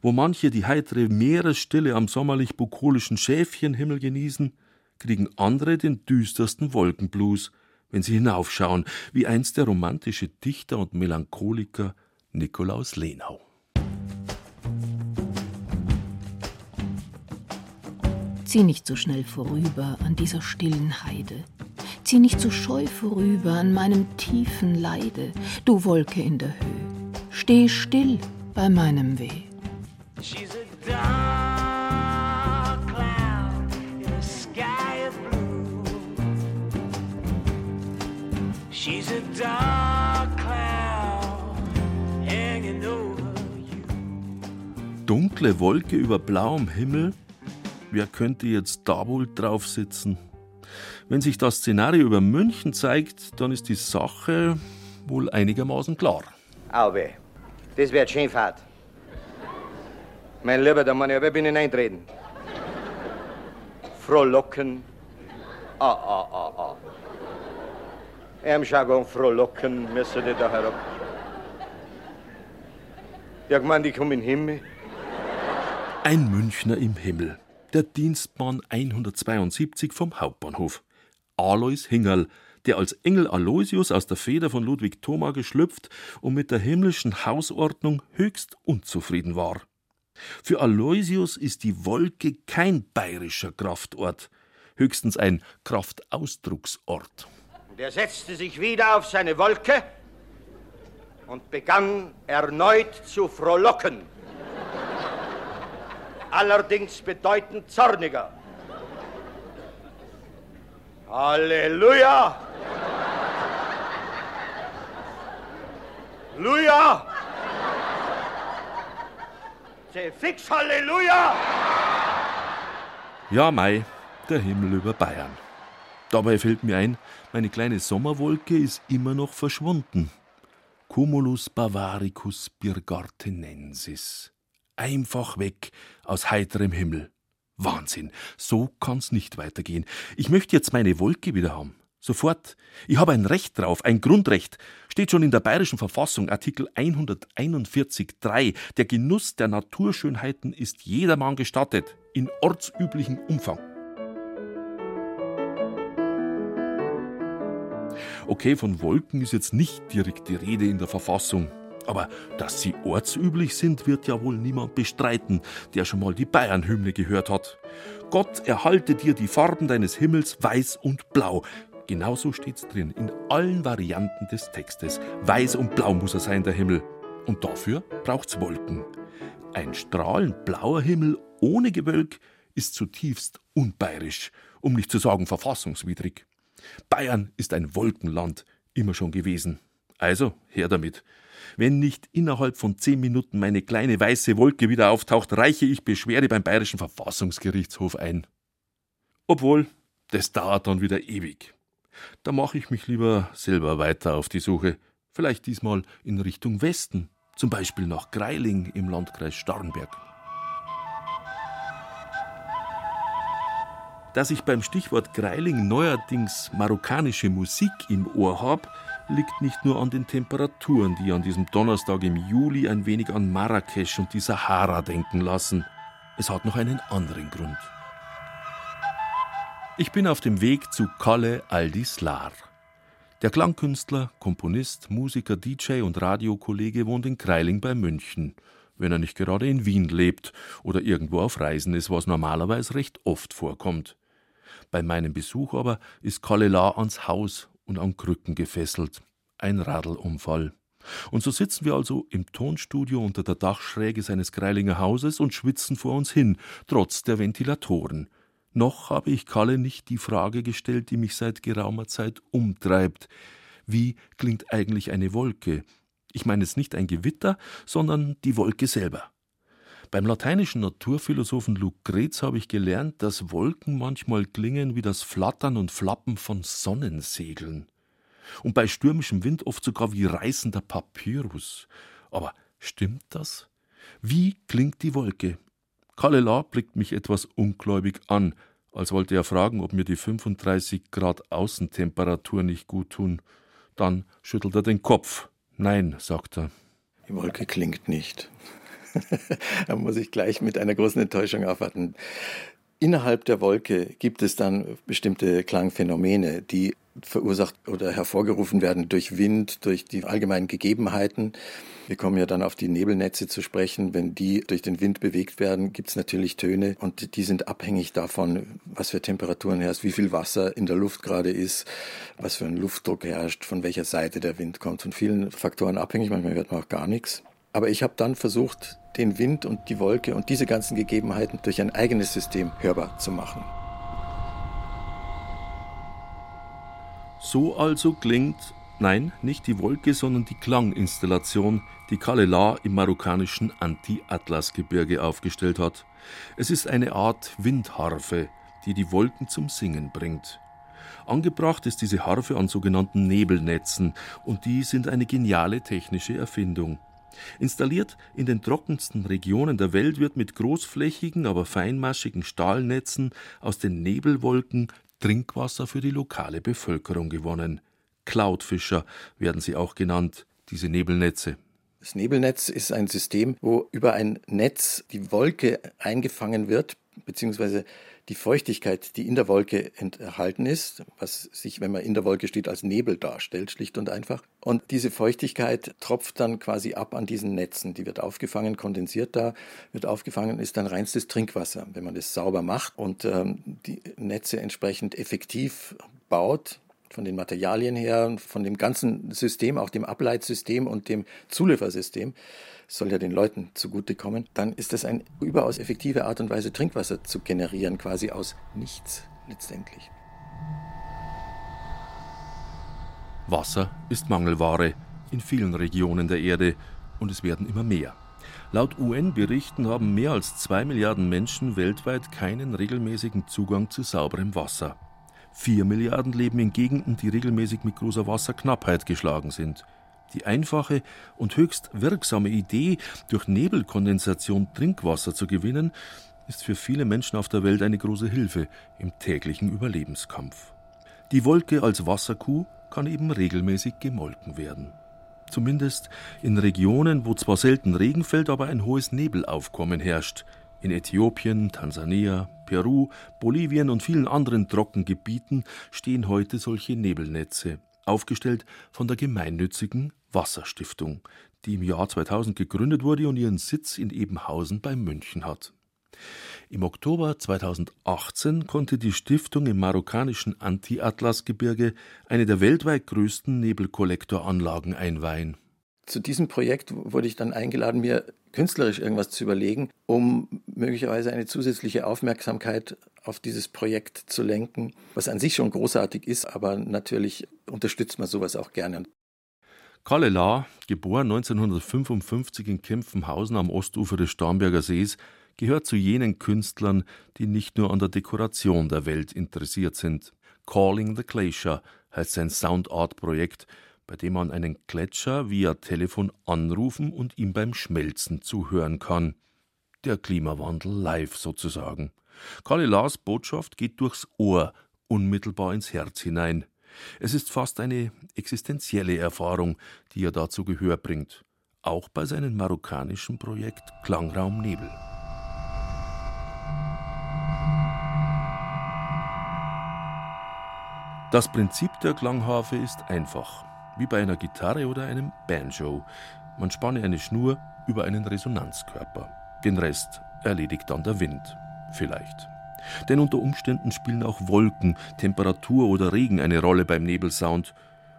Wo manche die heitere Meeresstille am sommerlich-bukolischen Schäfchenhimmel genießen, kriegen andere den düstersten Wolkenblues, wenn sie hinaufschauen, wie einst der romantische Dichter und Melancholiker Nikolaus Lenau. Zieh nicht so schnell vorüber an dieser stillen Heide. Zieh nicht so scheu vorüber an meinem tiefen Leide, du Wolke in der Höhe. Steh still bei meinem Weh. She's a Dunkle Wolke über blauem Himmel. Wer könnte jetzt da wohl drauf sitzen? Wenn sich das Szenario über München zeigt, dann ist die Sache wohl einigermaßen klar. Auwe, das wird schön fad. Mein Lieber, da muss ich aber binnen eintreten. Frohlocken. Ah, ah, ah, ah. Im Jargon frohlocken müssen die da herab. Ja, ich meine, die kommen in den Himmel. Ein Münchner im Himmel. Der Dienstbahn 172 vom Hauptbahnhof. Alois Hingerl, der als Engel Aloysius aus der Feder von Ludwig Thoma geschlüpft und mit der himmlischen Hausordnung höchst unzufrieden war. Für Aloysius ist die Wolke kein bayerischer Kraftort, höchstens ein Kraftausdrucksort. Und er setzte sich wieder auf seine Wolke und begann erneut zu frohlocken. Allerdings bedeutend zorniger. Halleluja! Halleluja! Fix Halleluja! Ja, Mai, der Himmel über Bayern. Dabei fällt mir ein, meine kleine Sommerwolke ist immer noch verschwunden. Cumulus bavaricus birgartenensis. Einfach weg aus heiterem Himmel. Wahnsinn, so kann's nicht weitergehen. Ich möchte jetzt meine Wolke wieder haben. Sofort. Ich habe ein Recht drauf, ein Grundrecht. Steht schon in der Bayerischen Verfassung, Artikel 141.3. Der Genuss der Naturschönheiten ist jedermann gestattet, in ortsüblichem Umfang. Okay, von Wolken ist jetzt nicht direkt die Rede in der Verfassung. Aber dass sie ortsüblich sind, wird ja wohl niemand bestreiten, der schon mal die Bayernhymne gehört hat. Gott erhalte dir die Farben deines Himmels weiß und blau. Genauso steht's drin, in allen Varianten des Textes. Weiß und blau muss er sein, der Himmel. Und dafür braucht's Wolken. Ein strahlend blauer Himmel ohne Gewölk ist zutiefst unbayerisch, um nicht zu sagen verfassungswidrig. Bayern ist ein Wolkenland, immer schon gewesen. Also, her damit. Wenn nicht innerhalb von zehn Minuten meine kleine weiße Wolke wieder auftaucht, reiche ich Beschwerde beim Bayerischen Verfassungsgerichtshof ein. Obwohl, das dauert dann wieder ewig. Da mache ich mich lieber selber weiter auf die Suche. Vielleicht diesmal in Richtung Westen, zum Beispiel nach Greiling im Landkreis Starnberg. Dass ich beim Stichwort Greiling neuerdings marokkanische Musik im Ohr habe, liegt nicht nur an den Temperaturen, die an diesem Donnerstag im Juli ein wenig an Marrakesch und die Sahara denken lassen. Es hat noch einen anderen Grund. Ich bin auf dem Weg zu Kalle Aldislar. Der Klangkünstler, Komponist, Musiker, DJ und Radiokollege wohnt in Greiling bei München, wenn er nicht gerade in Wien lebt oder irgendwo auf Reisen ist, was normalerweise recht oft vorkommt. Bei meinem Besuch aber ist Kallela ans Haus und an Krücken gefesselt. Ein Radlunfall. Und so sitzen wir also im Tonstudio unter der Dachschräge seines Greilinger Hauses und schwitzen vor uns hin, trotz der Ventilatoren. Noch habe ich Kalle nicht die Frage gestellt, die mich seit geraumer Zeit umtreibt. Wie klingt eigentlich eine Wolke? Ich meine jetzt nicht ein Gewitter, sondern die Wolke selber. Beim lateinischen Naturphilosophen Lucrez habe ich gelernt, dass Wolken manchmal klingen wie das Flattern und Flappen von Sonnensegeln. Und bei stürmischem Wind oft sogar wie reißender Papyrus. Aber stimmt das? Wie klingt die Wolke? Kalela blickt mich etwas ungläubig an, als wollte er fragen, ob mir die 35 Grad Außentemperatur nicht gut tun. Dann schüttelt er den Kopf. Nein, sagt er. Die Wolke klingt nicht. (laughs) da muss ich gleich mit einer großen Enttäuschung aufwarten. Innerhalb der Wolke gibt es dann bestimmte Klangphänomene, die verursacht oder hervorgerufen werden durch Wind, durch die allgemeinen Gegebenheiten. Wir kommen ja dann auf die Nebelnetze zu sprechen. Wenn die durch den Wind bewegt werden, gibt es natürlich Töne und die sind abhängig davon, was für Temperaturen herrscht, wie viel Wasser in der Luft gerade ist, was für ein Luftdruck herrscht, von welcher Seite der Wind kommt. Von vielen Faktoren abhängig, manchmal hört man auch gar nichts. Aber ich habe dann versucht, den Wind und die Wolke und diese ganzen Gegebenheiten durch ein eigenes System hörbar zu machen. So also klingt, nein, nicht die Wolke, sondern die Klanginstallation, die Kalela im marokkanischen Anti-Atlas-Gebirge aufgestellt hat. Es ist eine Art Windharfe, die die Wolken zum Singen bringt. Angebracht ist diese Harfe an sogenannten Nebelnetzen, und die sind eine geniale technische Erfindung. Installiert in den trockensten Regionen der Welt wird mit großflächigen, aber feinmaschigen Stahlnetzen aus den Nebelwolken Trinkwasser für die lokale Bevölkerung gewonnen. Cloudfischer werden sie auch genannt, diese Nebelnetze. Das Nebelnetz ist ein System, wo über ein Netz die Wolke eingefangen wird, beziehungsweise die Feuchtigkeit, die in der Wolke enthalten ist, was sich, wenn man in der Wolke steht, als Nebel darstellt, schlicht und einfach. Und diese Feuchtigkeit tropft dann quasi ab an diesen Netzen. Die wird aufgefangen, kondensiert da, wird aufgefangen, ist dann reinstes Trinkwasser. Wenn man das sauber macht und ähm, die Netze entsprechend effektiv baut, von den Materialien her, von dem ganzen System, auch dem Ableitsystem und dem Zuliefersystem, soll ja den Leuten zugutekommen, dann ist das eine überaus effektive Art und Weise, Trinkwasser zu generieren, quasi aus nichts letztendlich. Wasser ist Mangelware in vielen Regionen der Erde und es werden immer mehr. Laut UN-Berichten haben mehr als zwei Milliarden Menschen weltweit keinen regelmäßigen Zugang zu sauberem Wasser. Vier Milliarden leben in Gegenden, die regelmäßig mit großer Wasserknappheit geschlagen sind. Die einfache und höchst wirksame Idee, durch Nebelkondensation Trinkwasser zu gewinnen, ist für viele Menschen auf der Welt eine große Hilfe im täglichen Überlebenskampf. Die Wolke als Wasserkuh kann eben regelmäßig gemolken werden. Zumindest in Regionen, wo zwar selten Regen fällt, aber ein hohes Nebelaufkommen herrscht. In Äthiopien, Tansania, Peru, Bolivien und vielen anderen Trockengebieten stehen heute solche Nebelnetze, aufgestellt von der gemeinnützigen Wasserstiftung, die im Jahr 2000 gegründet wurde und ihren Sitz in Ebenhausen bei München hat. Im Oktober 2018 konnte die Stiftung im marokkanischen Anti-Atlas-Gebirge eine der weltweit größten Nebelkollektoranlagen einweihen. Zu diesem Projekt wurde ich dann eingeladen, mir künstlerisch irgendwas zu überlegen, um möglicherweise eine zusätzliche Aufmerksamkeit auf dieses Projekt zu lenken, was an sich schon großartig ist, aber natürlich unterstützt man sowas auch gerne. Kalle Lahr, geboren 1955 in Kempfenhausen am Ostufer des Starnberger Sees, gehört zu jenen Künstlern, die nicht nur an der Dekoration der Welt interessiert sind. Calling the Glacier heißt sein Soundart-Projekt, bei dem man einen Gletscher via Telefon anrufen und ihm beim Schmelzen zuhören kann. Der Klimawandel live sozusagen. Kalle Lars Botschaft geht durchs Ohr, unmittelbar ins Herz hinein. Es ist fast eine existenzielle Erfahrung, die er dazu Gehör bringt. Auch bei seinem marokkanischen Projekt Klangraum Nebel. Das Prinzip der Klangharfe ist einfach, wie bei einer Gitarre oder einem Banjo. Man spanne eine Schnur über einen Resonanzkörper. Den Rest erledigt dann der Wind. Vielleicht. Denn unter Umständen spielen auch Wolken, Temperatur oder Regen eine Rolle beim Nebelsound.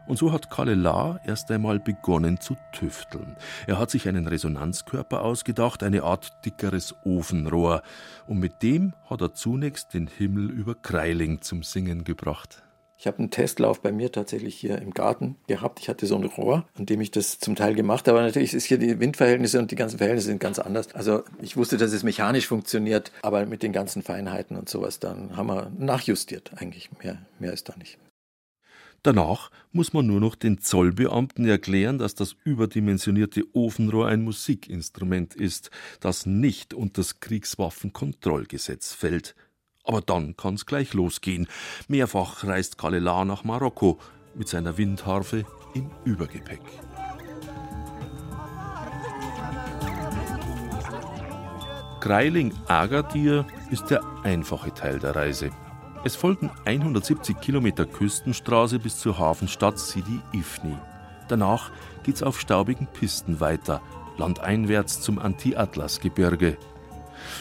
Und so hat Kalle La erst einmal begonnen zu tüfteln. Er hat sich einen Resonanzkörper ausgedacht, eine Art dickeres Ofenrohr. Und mit dem hat er zunächst den Himmel über Kreiling zum Singen gebracht. Ich habe einen Testlauf bei mir tatsächlich hier im Garten gehabt. Ich hatte so ein Rohr, an dem ich das zum Teil gemacht habe. Aber natürlich ist hier die Windverhältnisse und die ganzen Verhältnisse sind ganz anders. Also ich wusste, dass es mechanisch funktioniert, aber mit den ganzen Feinheiten und sowas, dann haben wir nachjustiert eigentlich. Mehr, mehr ist da nicht. Danach muss man nur noch den Zollbeamten erklären, dass das überdimensionierte Ofenrohr ein Musikinstrument ist, das nicht unter das Kriegswaffenkontrollgesetz fällt. Aber dann kann's gleich losgehen. Mehrfach reist Kalila nach Marokko mit seiner Windharfe im Übergepäck. Greiling Agadir ist der einfache Teil der Reise. Es folgen 170 Kilometer Küstenstraße bis zur Hafenstadt Sidi Ifni. Danach geht's auf staubigen Pisten weiter, landeinwärts zum Anti-Atlas-Gebirge,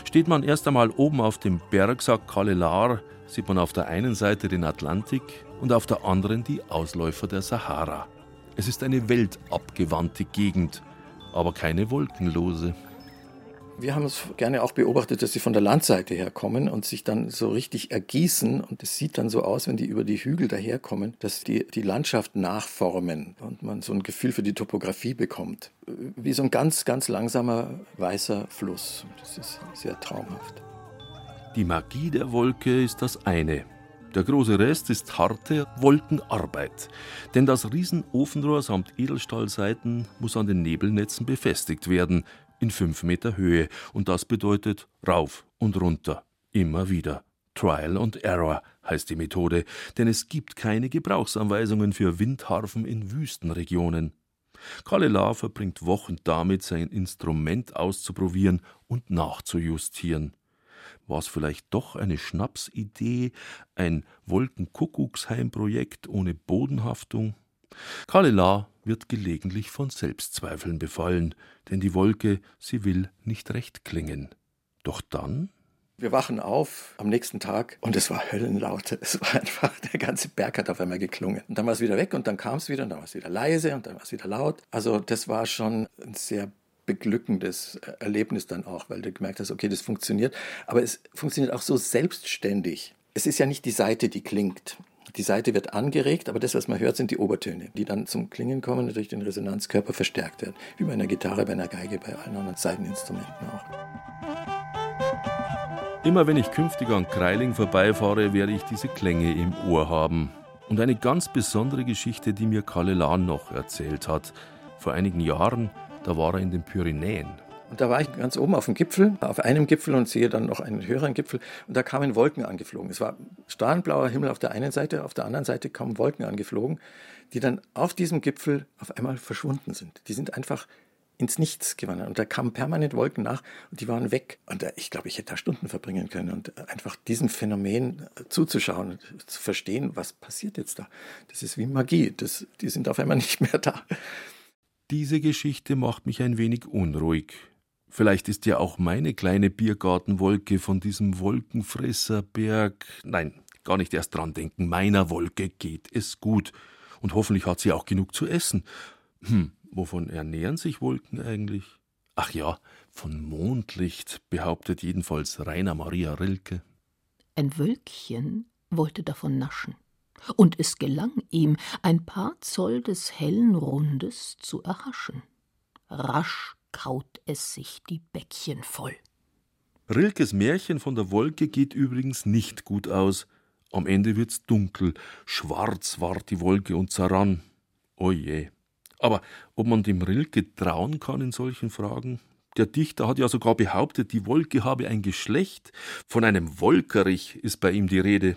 Steht man erst einmal oben auf dem Berg, sagt Kalelar, sieht man auf der einen Seite den Atlantik und auf der anderen die Ausläufer der Sahara. Es ist eine weltabgewandte Gegend, aber keine wolkenlose. Wir haben es gerne auch beobachtet, dass sie von der Landseite herkommen und sich dann so richtig ergießen. Und es sieht dann so aus, wenn die über die Hügel daherkommen, dass die die Landschaft nachformen und man so ein Gefühl für die Topographie bekommt. Wie so ein ganz, ganz langsamer weißer Fluss. Das ist sehr traumhaft. Die Magie der Wolke ist das eine. Der große Rest ist harte Wolkenarbeit. Denn das Riesenofenrohr samt Edelstahlseiten muss an den Nebelnetzen befestigt werden, in fünf Meter Höhe und das bedeutet rauf und runter, immer wieder. Trial and Error heißt die Methode, denn es gibt keine Gebrauchsanweisungen für Windharfen in Wüstenregionen. Kalela verbringt Wochen damit, sein Instrument auszuprobieren und nachzujustieren. War es vielleicht doch eine Schnapsidee, ein Wolkenkuckucksheimprojekt ohne Bodenhaftung? Kalela wird gelegentlich von Selbstzweifeln befallen, denn die Wolke, sie will nicht recht klingen. Doch dann wir wachen auf am nächsten Tag und es war höllenlaut. Es war einfach, der ganze Berg hat auf einmal geklungen. Und dann war es wieder weg und dann kam es wieder und dann war es wieder leise und dann war es wieder laut. Also das war schon ein sehr beglückendes Erlebnis dann auch, weil du gemerkt hast, okay, das funktioniert. Aber es funktioniert auch so selbstständig. Es ist ja nicht die Seite, die klingt. Die Seite wird angeregt, aber das, was man hört, sind die Obertöne, die dann zum Klingen kommen und durch den Resonanzkörper verstärkt werden. Wie bei einer Gitarre, bei einer Geige, bei allen anderen Seiteninstrumenten auch. Immer wenn ich künftig an Kreiling vorbeifahre, werde ich diese Klänge im Ohr haben. Und eine ganz besondere Geschichte, die mir Kalle Lahn noch erzählt hat. Vor einigen Jahren, da war er in den Pyrenäen und da war ich ganz oben auf dem Gipfel, auf einem Gipfel und sehe dann noch einen höheren Gipfel. Und da kamen Wolken angeflogen. Es war strahlenblauer Himmel auf der einen Seite, auf der anderen Seite kamen Wolken angeflogen, die dann auf diesem Gipfel auf einmal verschwunden sind. Die sind einfach ins Nichts gewandert. Und da kamen permanent Wolken nach und die waren weg. Und ich glaube, ich hätte da Stunden verbringen können und einfach diesem Phänomen zuzuschauen, zu verstehen, was passiert jetzt da. Das ist wie Magie. Das, die sind auf einmal (laughs) nicht mehr da. Diese Geschichte macht mich ein wenig unruhig. Vielleicht ist ja auch meine kleine Biergartenwolke von diesem Wolkenfresserberg. Nein, gar nicht erst dran denken. Meiner Wolke geht es gut. Und hoffentlich hat sie auch genug zu essen. Hm, wovon ernähren sich Wolken eigentlich? Ach ja, von Mondlicht, behauptet jedenfalls Rainer Maria Rilke. Ein Wölkchen wollte davon naschen, und es gelang ihm, ein paar Zoll des hellen Rundes zu erhaschen. Rasch kaut es sich die Bäckchen voll. Rilkes Märchen von der Wolke geht übrigens nicht gut aus. Am Ende wird's dunkel, schwarz ward die Wolke und zerrann. Oje. Aber ob man dem Rilke trauen kann in solchen Fragen? Der Dichter hat ja sogar behauptet, die Wolke habe ein Geschlecht. Von einem Wolkerich ist bei ihm die Rede.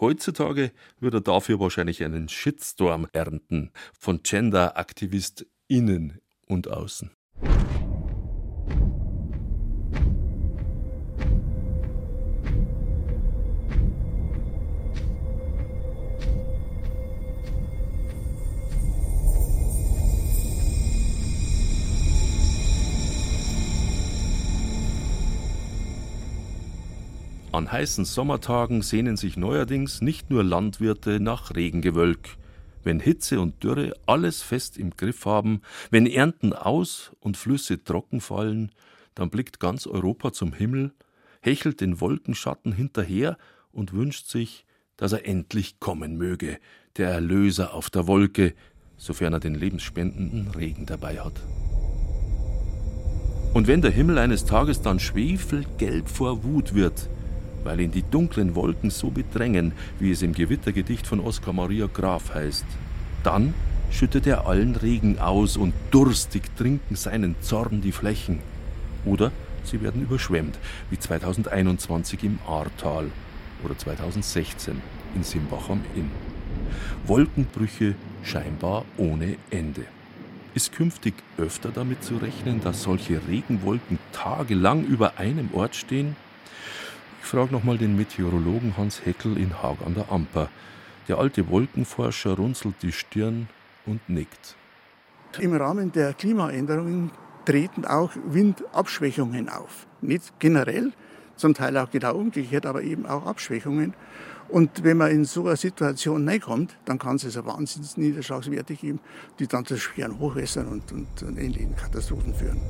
Heutzutage würde er dafür wahrscheinlich einen Shitstorm ernten von Gender-AktivistInnen und außen. An heißen Sommertagen sehnen sich neuerdings nicht nur Landwirte nach Regengewölk. Wenn Hitze und Dürre alles fest im Griff haben, wenn Ernten aus und Flüsse trocken fallen, dann blickt ganz Europa zum Himmel, hechelt den Wolkenschatten hinterher und wünscht sich, dass er endlich kommen möge, der Erlöser auf der Wolke, sofern er den lebensspendenden Regen dabei hat. Und wenn der Himmel eines Tages dann schwefelgelb vor Wut wird, weil ihn die dunklen Wolken so bedrängen, wie es im Gewittergedicht von Oskar Maria Graf heißt. Dann schüttet er allen Regen aus und durstig trinken seinen Zorn die Flächen. Oder sie werden überschwemmt, wie 2021 im Ahrtal oder 2016 in Simbach am Inn. Wolkenbrüche scheinbar ohne Ende. Ist künftig öfter damit zu rechnen, dass solche Regenwolken tagelang über einem Ort stehen? Ich frage nochmal den Meteorologen Hans Heckel in Haag an der Amper. Der alte Wolkenforscher runzelt die Stirn und nickt. Im Rahmen der Klimaänderungen treten auch Windabschwächungen auf. Nicht generell, zum Teil auch genau umgekehrt, aber eben auch Abschwächungen. Und wenn man in so eine Situation reinkommt, dann kann es also Wahnsinnsniederschlagswerte geben, die dann zu schweren Hochwässern und, und, und ähnlichen Katastrophen führen.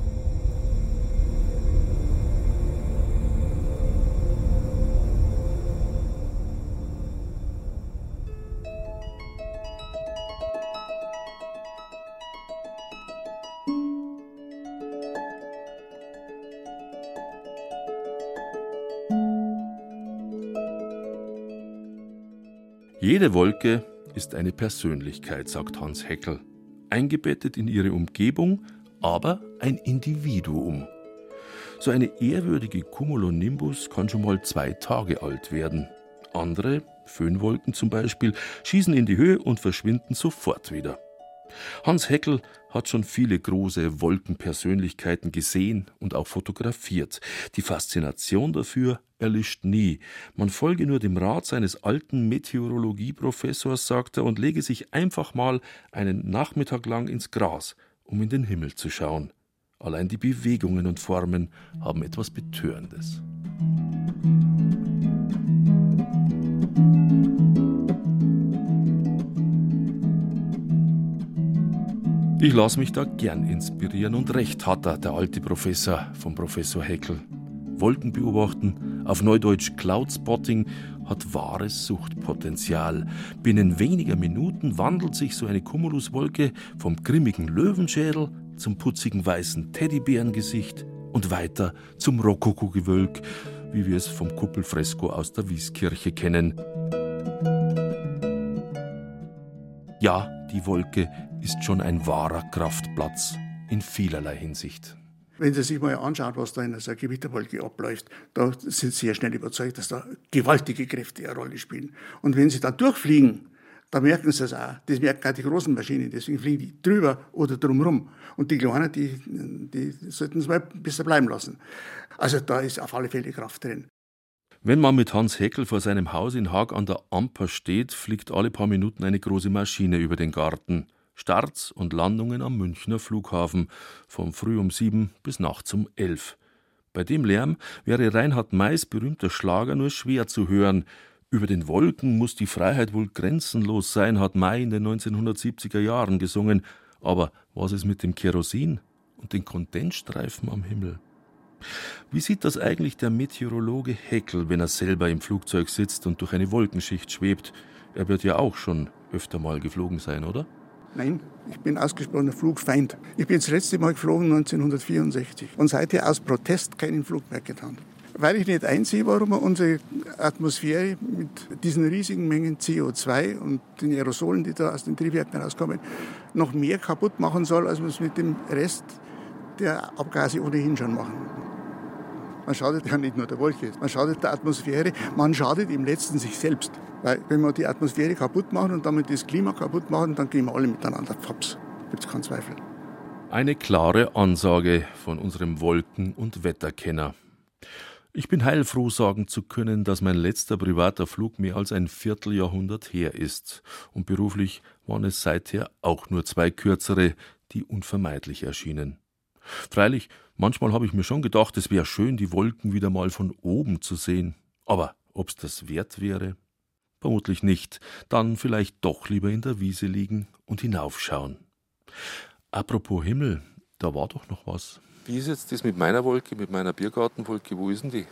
Jede Wolke ist eine Persönlichkeit, sagt Hans Heckel, eingebettet in ihre Umgebung, aber ein Individuum. So eine ehrwürdige Cumulonimbus kann schon mal zwei Tage alt werden. Andere, Föhnwolken zum Beispiel, schießen in die Höhe und verschwinden sofort wieder. Hans Heckel hat schon viele große Wolkenpersönlichkeiten gesehen und auch fotografiert. Die Faszination dafür erlischt nie. Man folge nur dem Rat seines alten Meteorologieprofessors, sagt er, und lege sich einfach mal einen Nachmittag lang ins Gras, um in den Himmel zu schauen. Allein die Bewegungen und Formen haben etwas Betörendes. Ich lasse mich da gern inspirieren und recht hat er, der alte Professor vom Professor Heckel. Wolken beobachten, auf Neudeutsch Cloudspotting, hat wahres Suchtpotenzial. Binnen weniger Minuten wandelt sich so eine Cumuluswolke vom grimmigen Löwenschädel zum putzigen weißen Teddybärengesicht und weiter zum Rokokogewölk, wie wir es vom Kuppelfresko aus der Wieskirche kennen. Ja, die Wolke ist schon ein wahrer Kraftplatz in vielerlei Hinsicht. Wenn Sie sich mal anschauen, was da in einer Gewitterwolke abläuft, da sind Sie sehr schnell überzeugt, dass da gewaltige Kräfte eine Rolle spielen. Und wenn Sie dann durchfliegen, da merken Sie es auch. Das merken auch die großen Maschinen, deswegen fliegen die drüber oder drumherum. Und die kleinen, die, die sollten es mal besser bleiben lassen. Also da ist auf alle Fälle Kraft drin. Wenn man mit Hans Heckel vor seinem Haus in Haag an der Amper steht, fliegt alle paar Minuten eine große Maschine über den Garten. Starts und Landungen am Münchner Flughafen, vom früh um sieben bis nachts um elf. Bei dem Lärm wäre Reinhard Mays berühmter Schlager nur schwer zu hören. Über den Wolken muss die Freiheit wohl grenzenlos sein, hat May in den 1970er Jahren gesungen. Aber was ist mit dem Kerosin und den Kondensstreifen am Himmel? Wie sieht das eigentlich der Meteorologe Heckel, wenn er selber im Flugzeug sitzt und durch eine Wolkenschicht schwebt? Er wird ja auch schon öfter mal geflogen sein, oder? Nein, ich bin ausgesprochener Flugfeind. Ich bin das letzte Mal geflogen 1964 und seither aus Protest keinen Flug mehr getan. Weil ich nicht einsehe, warum man unsere Atmosphäre mit diesen riesigen Mengen CO2 und den Aerosolen, die da aus den Triebwerken rauskommen, noch mehr kaputt machen soll, als man es mit dem Rest der Abgase ohnehin schon machen. Man schadet ja nicht nur der Wolke, man schadet der Atmosphäre, man schadet im letzten sich selbst. Weil wenn wir die Atmosphäre kaputt machen und damit das Klima kaputt machen, dann gehen wir alle miteinander pfops. Gibt es keinen Zweifel. Eine klare Ansage von unserem Wolken- und Wetterkenner. Ich bin heilfroh sagen zu können, dass mein letzter privater Flug mehr als ein Vierteljahrhundert her ist, und beruflich waren es seither auch nur zwei kürzere, die unvermeidlich erschienen. Freilich, manchmal habe ich mir schon gedacht, es wäre schön, die Wolken wieder mal von oben zu sehen. Aber ob's das wert wäre? Vermutlich nicht. Dann vielleicht doch lieber in der Wiese liegen und hinaufschauen. Apropos Himmel, da war doch noch was. Wie ist jetzt das mit meiner Wolke, mit meiner Biergartenwolke? Wo ist denn die?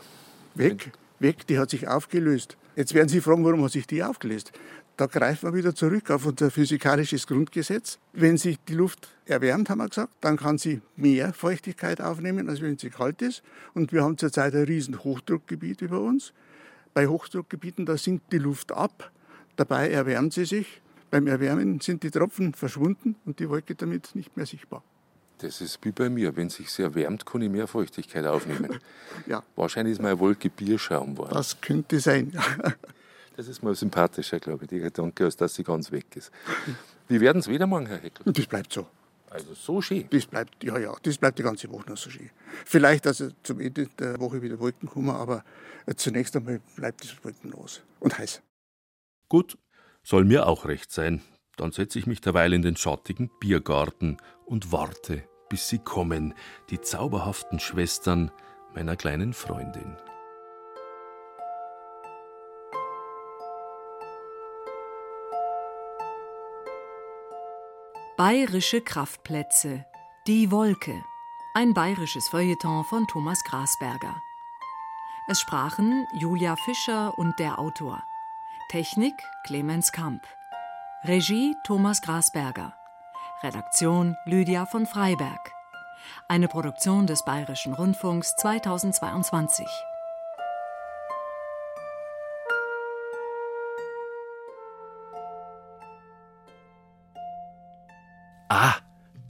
Weg, weg, die hat sich aufgelöst. Jetzt werden Sie fragen, warum hat sich die aufgelöst? Da greifen wir wieder zurück auf unser physikalisches Grundgesetz. Wenn sich die Luft erwärmt, haben wir gesagt, dann kann sie mehr Feuchtigkeit aufnehmen, als wenn sie kalt ist. Und wir haben zurzeit ein riesen Hochdruckgebiet über uns. Bei Hochdruckgebieten, da sinkt die Luft ab, dabei erwärmt sie sich. Beim Erwärmen sind die Tropfen verschwunden und die Wolke damit nicht mehr sichtbar. Das ist wie bei mir. Wenn es sich sehr wärmt, kann ich mehr Feuchtigkeit aufnehmen. (laughs) ja. Wahrscheinlich ist meine Wolke Bierschaum geworden. Das könnte sein. (laughs) das ist mal sympathischer, glaube ich, der Gedanke, als dass sie ganz weg ist. Wie werden es wieder machen, Herr Heckel? Das bleibt so. Also so schön? Das bleibt, ja, ja, das bleibt die ganze Woche noch so schön. Vielleicht, also zum Ende der Woche wieder Wolken kommen, aber zunächst einmal bleibt es wolkenlos und heiß. Gut, soll mir auch recht sein. Dann setze ich mich derweil in den schattigen Biergarten und warte, bis sie kommen, die zauberhaften Schwestern meiner kleinen Freundin. Bayerische Kraftplätze. Die Wolke. Ein bayerisches Feuilleton von Thomas Grasberger. Es sprachen Julia Fischer und der Autor. Technik Clemens Kamp. Regie Thomas Grasberger. Redaktion Lydia von Freiberg. Eine Produktion des Bayerischen Rundfunks 2022. Ah,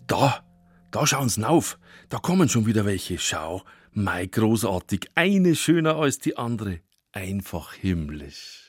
da, da schauen Sie auf. Da kommen schon wieder welche. Schau, mei großartig. Eine schöner als die andere. Einfach himmlisch.